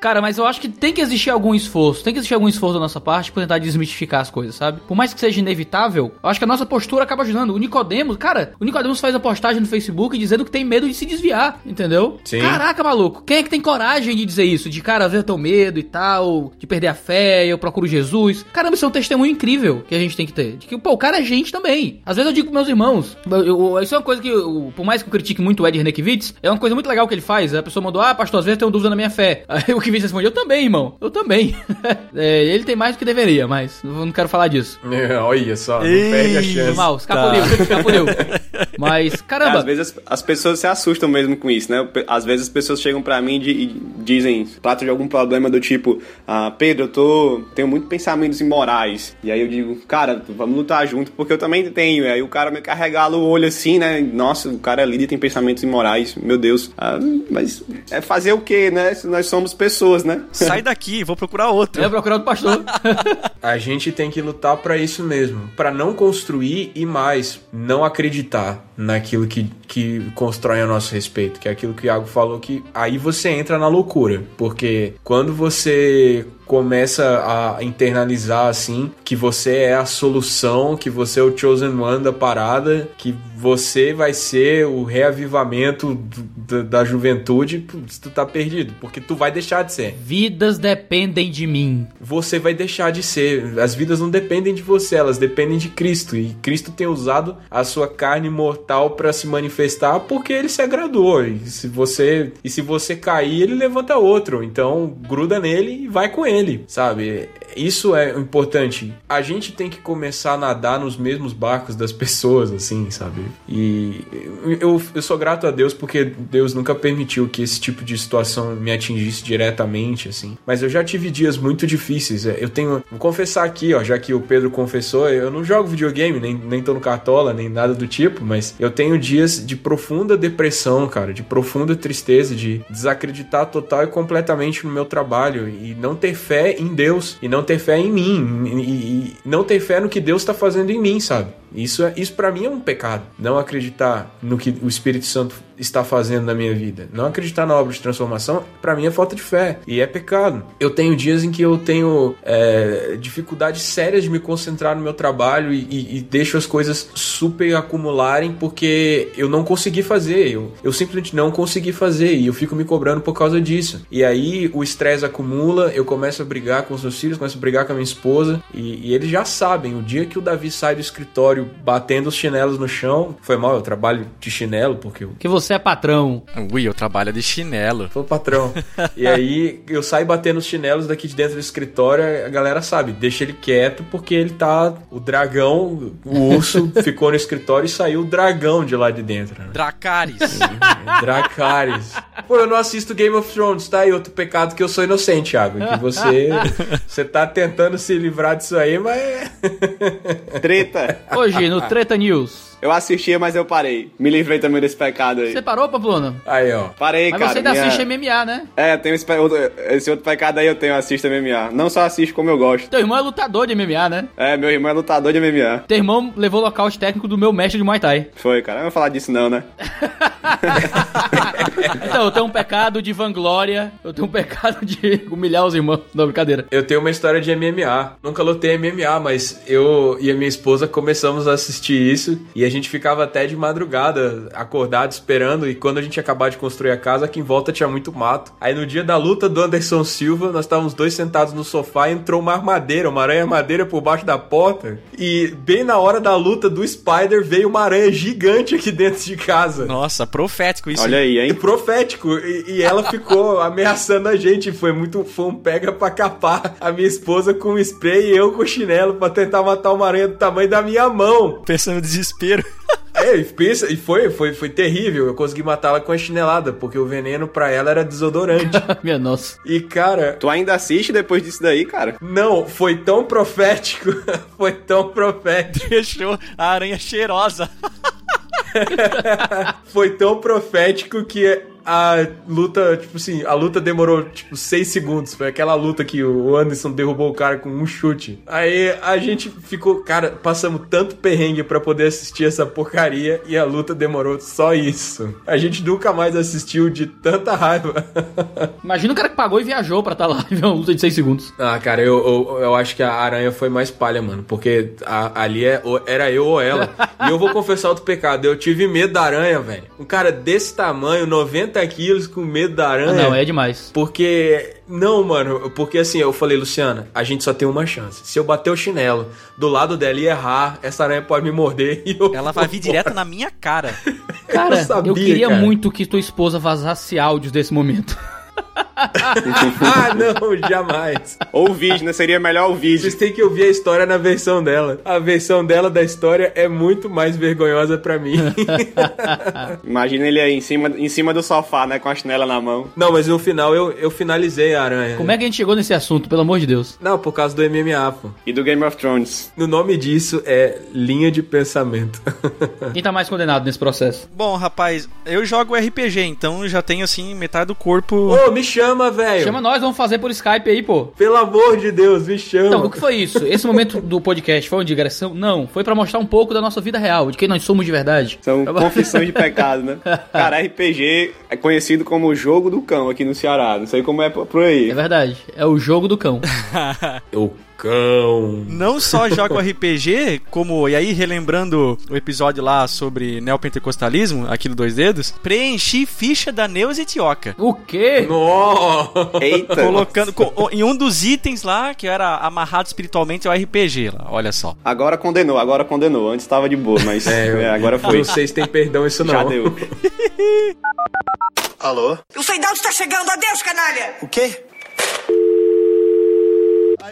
Cara, mas eu acho que tem que existir algum esforço, tem que existir algum esforço da nossa parte pra tentar desmistificar as coisas, sabe? Por mais que seja inevitável, eu acho que a nossa postura acaba ajudando. O Nicodemos, cara, o Nicodemos faz a postagem no Facebook dizendo que tem medo de se desviar, entendeu? Sim. Caraca, maluco, quem é que tem coragem de dizer isso? De, cara, ver teu medo e tal, de perder a fé, eu procuro Jesus. Caramba, isso é um testemunho incrível que a gente tem que ter. De que, pô, o cara é gente também. Às vezes eu digo pros meus irmãos, eu- eu- isso é uma coisa que, eu- por mais que eu critique muito o Ed Renekiewicz, é uma coisa muito legal que ele faz. A pessoa mandou, ah, pastor, às vezes eu tenho dúvida na minha fé. Aí o que Vinícius responde, eu também, irmão. Eu também. É, ele tem mais do que deveria, mas eu não quero falar disso. É, olha só, não perde a chance. mal, escapuliu, escapuliu. Mas, caramba, Às vezes as, as pessoas se assustam mesmo com isso, né? Às vezes as pessoas chegam pra mim e di- e dizem, tratam de algum problema do tipo, ah, Pedro, eu tô. tenho muitos pensamentos imorais. E aí eu digo, cara, vamos lutar junto, porque eu também tenho. E aí o cara me carregala o olho assim, né? Nossa, o cara é líder e tem pensamentos imorais, meu Deus. Ah, mas é fazer o quê, né? Se Nós somos pessoas, né? Sai daqui, vou procurar outro. eu ia procurar outro pastor. A gente tem que lutar pra isso mesmo, Pra não construir e mais não acreditar naquilo que, que constrói a nosso respeito, que é aquilo que o Iago falou que aí você entra na loucura, porque quando você começa a internalizar assim que você é a solução, que você é o chosen one da parada, que você vai ser o reavivamento do- da, da juventude, putz, tu tá perdido, porque tu vai deixar de ser Vidas dependem de mim. você vai deixar de ser. As vidas não dependem de você, elas dependem de Cristo. E Cristo tem usado a sua carne mortal para se manifestar porque ele se agradou. E se você e se você cair, ele levanta outro. Então, gruda nele e vai com ele, sabe? Isso é importante. A gente tem que começar a nadar nos mesmos barcos das pessoas, assim, sabe? E eu, eu sou grato a Deus porque Deus nunca permitiu que esse tipo de situação me atingisse diretamente, assim. Mas eu já tive dias muito difíceis. É, Eu tenho. Vou confessar aqui, ó, já que o Pedro confessou, eu não jogo videogame, nem, nem tô no cartola, nem nada do tipo, mas eu tenho dias de profunda depressão, cara, de profunda tristeza, de desacreditar total e completamente no meu trabalho e não ter fé em Deus e não ter fé em mim e, e- não ter fé no que Deus tá fazendo em mim, sabe? Isso, é, isso para mim é um pecado. Não acreditar no que o Espírito Santo está fazendo na minha vida. Não acreditar na obra de transformação, para mim é falta de fé. E é pecado. Eu tenho dias em que eu tenho é, dificuldades sérias de me concentrar no meu trabalho e, e- e deixo as coisas super acumularem porque eu não consegui fazer. Eu, eu simplesmente não consegui fazer. E eu fico me cobrando por causa disso. E aí o estresse acumula, eu começo a brigar com os meus filhos, começo a brigar com a minha esposa. E, e eles já sabem, o dia que o Davi sai do escritório batendo os chinelos no chão, foi mal, eu trabalho de chinelo porque eu Que você é patrão. Ui, eu trabalho de chinelo. Sou patrão. e aí eu saio batendo os chinelos daqui de dentro do escritório, a galera sabe, deixa ele quieto porque ele tá. O dragão, o urso ficou no escritório e saiu o dragão de lá de dentro. né? Dracarys. Dracarys. Pô, eu não assisto Game of Thrones, tá? E outro pecado que eu sou inocente, Thiago. Que você. Você tá tentando se livrar disso aí, mas. Treta. Hoje, no Treta News. Eu assistia, mas eu parei. Me livrei também desse pecado aí. Você parou, Pamplona? Aí, ó. Parei, Mas cara. você ainda minha- assiste MMA, né? É, tem esse, esse outro pecado aí eu tenho, eu assisto MMA. Não só assisto como eu gosto. Teu irmão é lutador de MMA, né? É, meu irmão é lutador de MMA. Teu irmão levou o local técnico do meu mestre de Muay Thai. Foi, cara. Não vou falar disso não, né? Então, eu tenho um pecado de vanglória, eu tenho um pecado de humilhar os irmãos. Não, brincadeira. Eu tenho uma história de MMA. Nunca lutei MMA, mas eu e a minha esposa começamos a assistir isso e a gente ficava até de madrugada acordado esperando. E quando a gente ia acabar de construir a casa, aqui em volta tinha muito mato. Aí no dia da luta do Anderson Silva, nós estávamos dois sentados no sofá e entrou uma armadeira, uma aranha madeira por baixo da porta. E bem na hora da luta do Spider veio uma aranha gigante aqui dentro de casa. Nossa, profético isso. Olha aí, E hein? profético. E, e ela ficou ameaçando a gente. Foi muito. Foi um pega pra capar. A minha esposa com um spray e eu com chinelo pra tentar matar uma aranha do tamanho da minha mão. Pensando no desespero. É, e pensa, e foi, foi, foi terrível. Eu consegui matá-la com a chinelada, porque o veneno pra ela era desodorante. Minha nossa. E, cara, Tu ainda assiste depois disso daí, cara? não, foi tão profético. foi tão profético. Deixou a aranha cheirosa. foi tão profético que a luta, tipo assim, a luta demorou tipo 6 segundos. Foi aquela luta que o Anderson derrubou o cara com um chute. Aí a gente ficou, cara, passamos tanto perrengue pra poder assistir essa porcaria e a luta demorou só isso. A gente nunca mais assistiu de tanta raiva. Imagina o cara que pagou e viajou pra estar lá e ver uma luta de 6 segundos. Ah, cara, eu, eu, eu acho que a aranha foi mais palha, mano. Porque a- ali é, era eu ou ela. e eu vou confessar outro pecado. Eu tive medo da aranha, velho. Um cara desse tamanho, 90 quilos, com medo da aranha. Ah, não, é demais. Porque. Não, mano, porque assim, eu falei, Luciana, a gente só tem uma chance. Se eu bater o chinelo do lado dela e errar, essa aranha pode me morder e eu. Ela vai vir direto na minha cara. Cara, eu, sabia, queria cara. muito que tua esposa vazasse áudios desse momento. ah, não, jamais. Ou o vídeo, né? Seria melhor o vídeo. Vocês têm que ouvir a história na versão dela. A versão dela da história é muito mais vergonhosa pra mim. Imagina ele aí em cima, em cima do sofá, né? Com a chinela na mão. não, mas no final eu, eu finalizei a aranha. Como é que a gente chegou nesse assunto, pelo amor de Deus? Não, por causa do MMA, pô. E do Game of Thrones. O nome disso é linha de pensamento. Quem tá mais condenado nesse processo? Bom, rapaz, eu jogo RPG, então eu já tenho assim metade do corpo. Ô, me chama, velho. Chama nós, vamos fazer por Skype aí, pô. Pelo amor de Deus, me chama. Então, o que foi isso? Esse momento do podcast foi uma digressão? Não, foi pra mostrar um pouco da nossa vida real, de quem nós somos de verdade. São confissões de pecado, né? Cara, RPG é conhecido como o jogo do cão aqui no Ceará. Não sei como é por aí. É verdade, é o jogo do cão. O cão. Não só jogo RPG, como, e aí relembrando o episódio lá sobre neopentecostalismo, aqui do Dois Dedos, preenchi ficha da Neus Etioca. O quê? Nossa. Eita. Colocando co- em um dos itens lá, que era amarrado espiritualmente ao RPG lá, olha só. Agora condenou, agora condenou. Antes tava de boa, mas é, agora foi. Não sei se tem perdão isso não. Já deu. Alô? O Feidal está chegando. Adeus, canalha! O quê?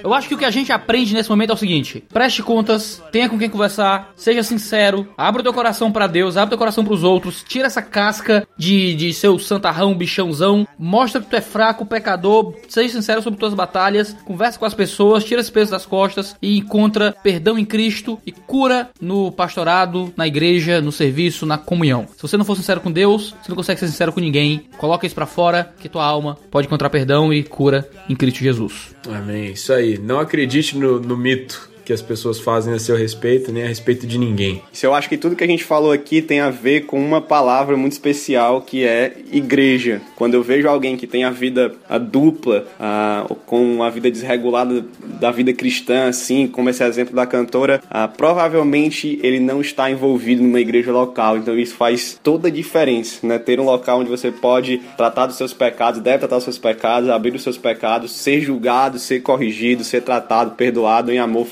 Eu acho que o que a gente aprende nesse momento é o seguinte: preste contas, tenha com quem conversar, seja sincero, abra o teu coração pra Deus, abra o teu coração pros outros, tira essa casca de, de seu santarrão, bichãozão, mostra que tu é fraco, pecador, seja sincero sobre tuas batalhas, conversa com as pessoas, tira esse peso das costas e encontra perdão em Cristo e cura no pastorado, na igreja, no serviço, na comunhão. Se você não for sincero com Deus, você não consegue ser sincero com ninguém, coloca isso pra fora, que tua alma pode encontrar perdão e cura em Cristo Jesus. Amém. Isso aí. Não acredite no, no mito que as pessoas fazem a seu respeito, nem a respeito de ninguém. Isso eu acho que tudo que a gente falou aqui tem a ver com uma palavra muito especial que é igreja. Quando eu vejo alguém que tem a vida a dupla, a, com a vida desregulada da vida cristã, assim, como esse exemplo da cantora, ah, provavelmente ele não está envolvido numa igreja local. Então isso faz toda a diferença, né? Ter um local onde você pode tratar dos seus pecados, deve tratar dos seus pecados, abrir os seus pecados, ser julgado, ser corrigido, ser tratado, perdoado em amor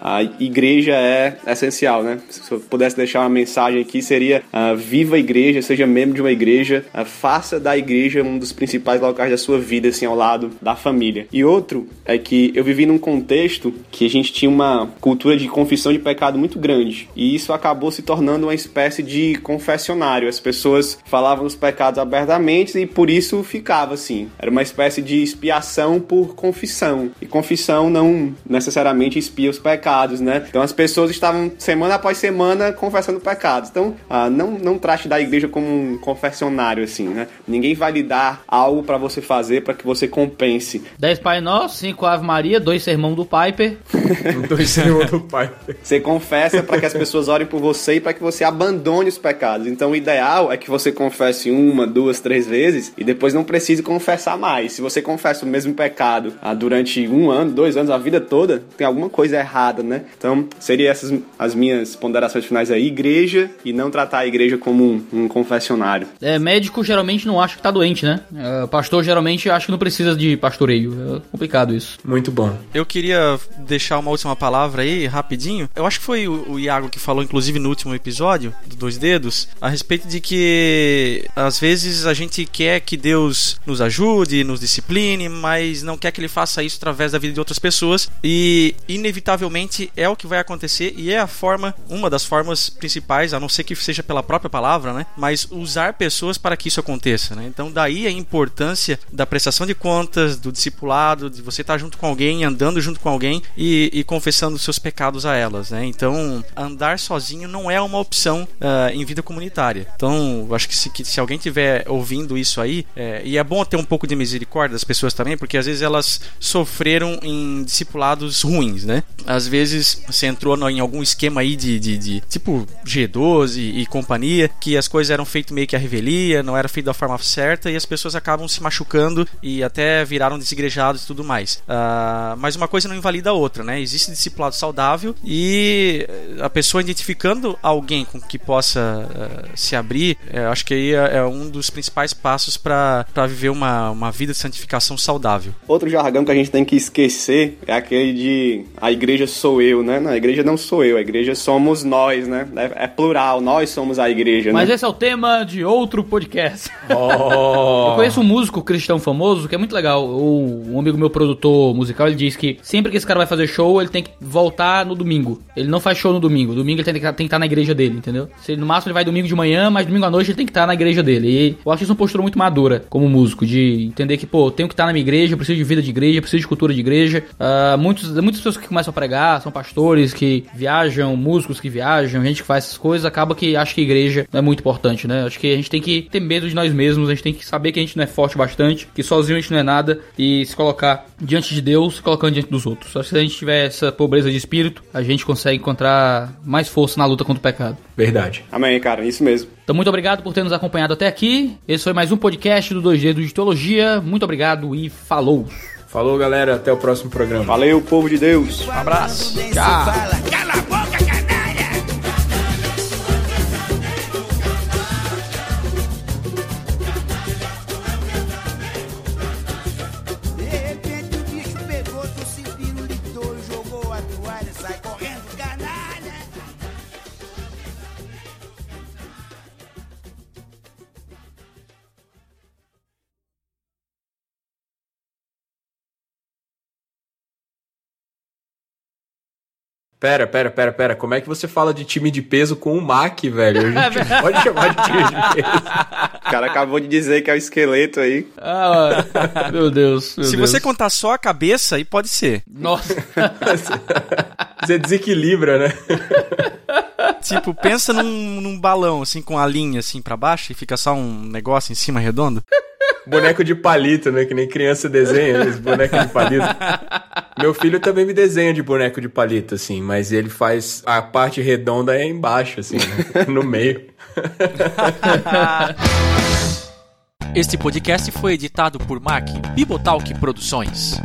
A igreja é essencial, né? Se eu pudesse deixar uma mensagem aqui, seria ah, viva a igreja, seja membro de uma igreja, ah, faça da igreja um dos principais locais da sua vida, assim, ao lado da família. E outro é que eu vivi num contexto que a gente tinha uma cultura de confissão de pecado muito grande. E isso acabou se tornando uma espécie de confessionário. As pessoas falavam os pecados abertamente e por isso ficava assim. Era uma espécie de expiação por confissão. E confissão não necessariamente expia os pecados, né? Então as pessoas estavam semana após semana confessando pecados. Então, ah, não, não trate da igreja como um confessionário, assim, né? Ninguém vai lhe dar algo para você fazer para que você compense. 10 Pai Nosso, 5 Ave Maria, 2 Sermão do Piper. Dois senhor do pai. Você confessa para que as pessoas orem por você e para que você abandone os pecados. Então, o ideal é que você confesse uma, duas, três vezes e depois não precise confessar mais. Se você confessa o mesmo pecado ah, durante um ano, dois anos, a vida toda, tem alguma coisa errada, né? Então, seriam essas as minhas ponderações finais aí. Igreja e não tratar a igreja como um, um confessionário. É, médico geralmente não acha que tá doente, né? É, pastor geralmente acha que não precisa de pastoreio. É complicado isso. Muito bom. Eu queria deixar uma última palavra aí, rapidinho. Eu acho que foi o, o Iago que falou, inclusive, no último episódio, do Dois Dedos, a respeito de que às vezes a gente quer que Deus nos ajude, nos discipline, mas não quer que ele faça isso através da vida de outras pessoas. E, inevitavelmente, é o que vai acontecer e é a forma, uma das formas principais, a não ser que seja pela própria palavra, né? Mas usar pessoas para que isso aconteça, né? Então, daí a importância da prestação de contas, do discipulado, de você estar junto com alguém, andando junto com alguém e, e confessando seus pecados a elas, né? Então, andar sozinho não é uma opção ah, em vida comunitária. Então, acho que se, que se alguém tiver ouvindo isso aí, é, e é bom ter um pouco de misericórdia das pessoas também, porque às vezes elas sofreram em discipulados ruins, né? Às vezes você entrou em algum esquema aí de, de, de tipo G12 e, companhia, que as coisas eram feitas meio que a revelia, não era feito da forma certa e as pessoas acabam se machucando e até viraram desigrejados e tudo mais. Ah, mas uma coisa não invalida a outra, né? Existe discipulado saudável e a pessoa identificando alguém com que possa ah, se abrir, é, acho que aí é, é um dos principais passos para viver uma, uma vida de santificação saudável. Outro jargão que a gente tem que esquecer é aquele de igreja sou eu, né? Não, a igreja não sou eu, a igreja somos nós, né? É, é plural, nós somos a igreja, Mas né? esse é o tema de outro podcast. Oh. Eu conheço um músico cristão famoso que é muito legal. O, um amigo meu produtor musical, ele diz que sempre que esse cara vai fazer show, ele tem que voltar no domingo. Ele não faz show no domingo. Domingo ele tem que, tem que estar na igreja dele, entendeu? Se no máximo ele vai domingo de manhã, mas domingo à noite ele tem que estar na igreja dele. E eu acho isso uma postura muito madura como músico, de entender que, pô, eu tenho que estar na minha igreja, eu preciso de vida de igreja, eu preciso de cultura de igreja. Ah, muitos, muitas pessoas que começam a pregar são pastores que viajam, músicos que viajam, gente que faz essas coisas, acaba que acha que a igreja não é muito importante, né? Acho que a gente tem que ter medo de nós mesmos, a gente tem que saber que a gente não é forte bastante, que sozinho a gente não é nada e se colocar diante de Deus, se colocando diante dos outros. Acho que se a gente tiver essa pobreza de espírito, a gente consegue encontrar mais força na luta contra o pecado. Verdade. Amém, cara, isso mesmo. Então, muito obrigado por ter nos acompanhado até aqui. Esse foi mais um podcast do 2D do Teologia. Muito obrigado e falou! Falou, galera. Até o próximo programa. Valeu, povo de Deus. Um abraço. Tchau. Pera, pera, pera, pera. Como é que você fala de time de peso com o Mac, velho? A gente pode chamar de time de peso. O cara acabou de dizer que é o esqueleto aí. Ah, meu Deus. meu Se Deus. você contar só a cabeça, aí pode ser. Nossa. Você desequilibra, né? Tipo, pensa num, num balão, assim, com a linha, assim, pra baixo e fica só um negócio em cima redondo. Boneco de palito, né? Que nem criança desenha, esse boneco de palito. Meu filho também me desenha de boneco de palito, assim, mas ele faz a parte redonda é embaixo, assim, né? no meio. Este podcast foi editado por Mac Bibotalk Produções.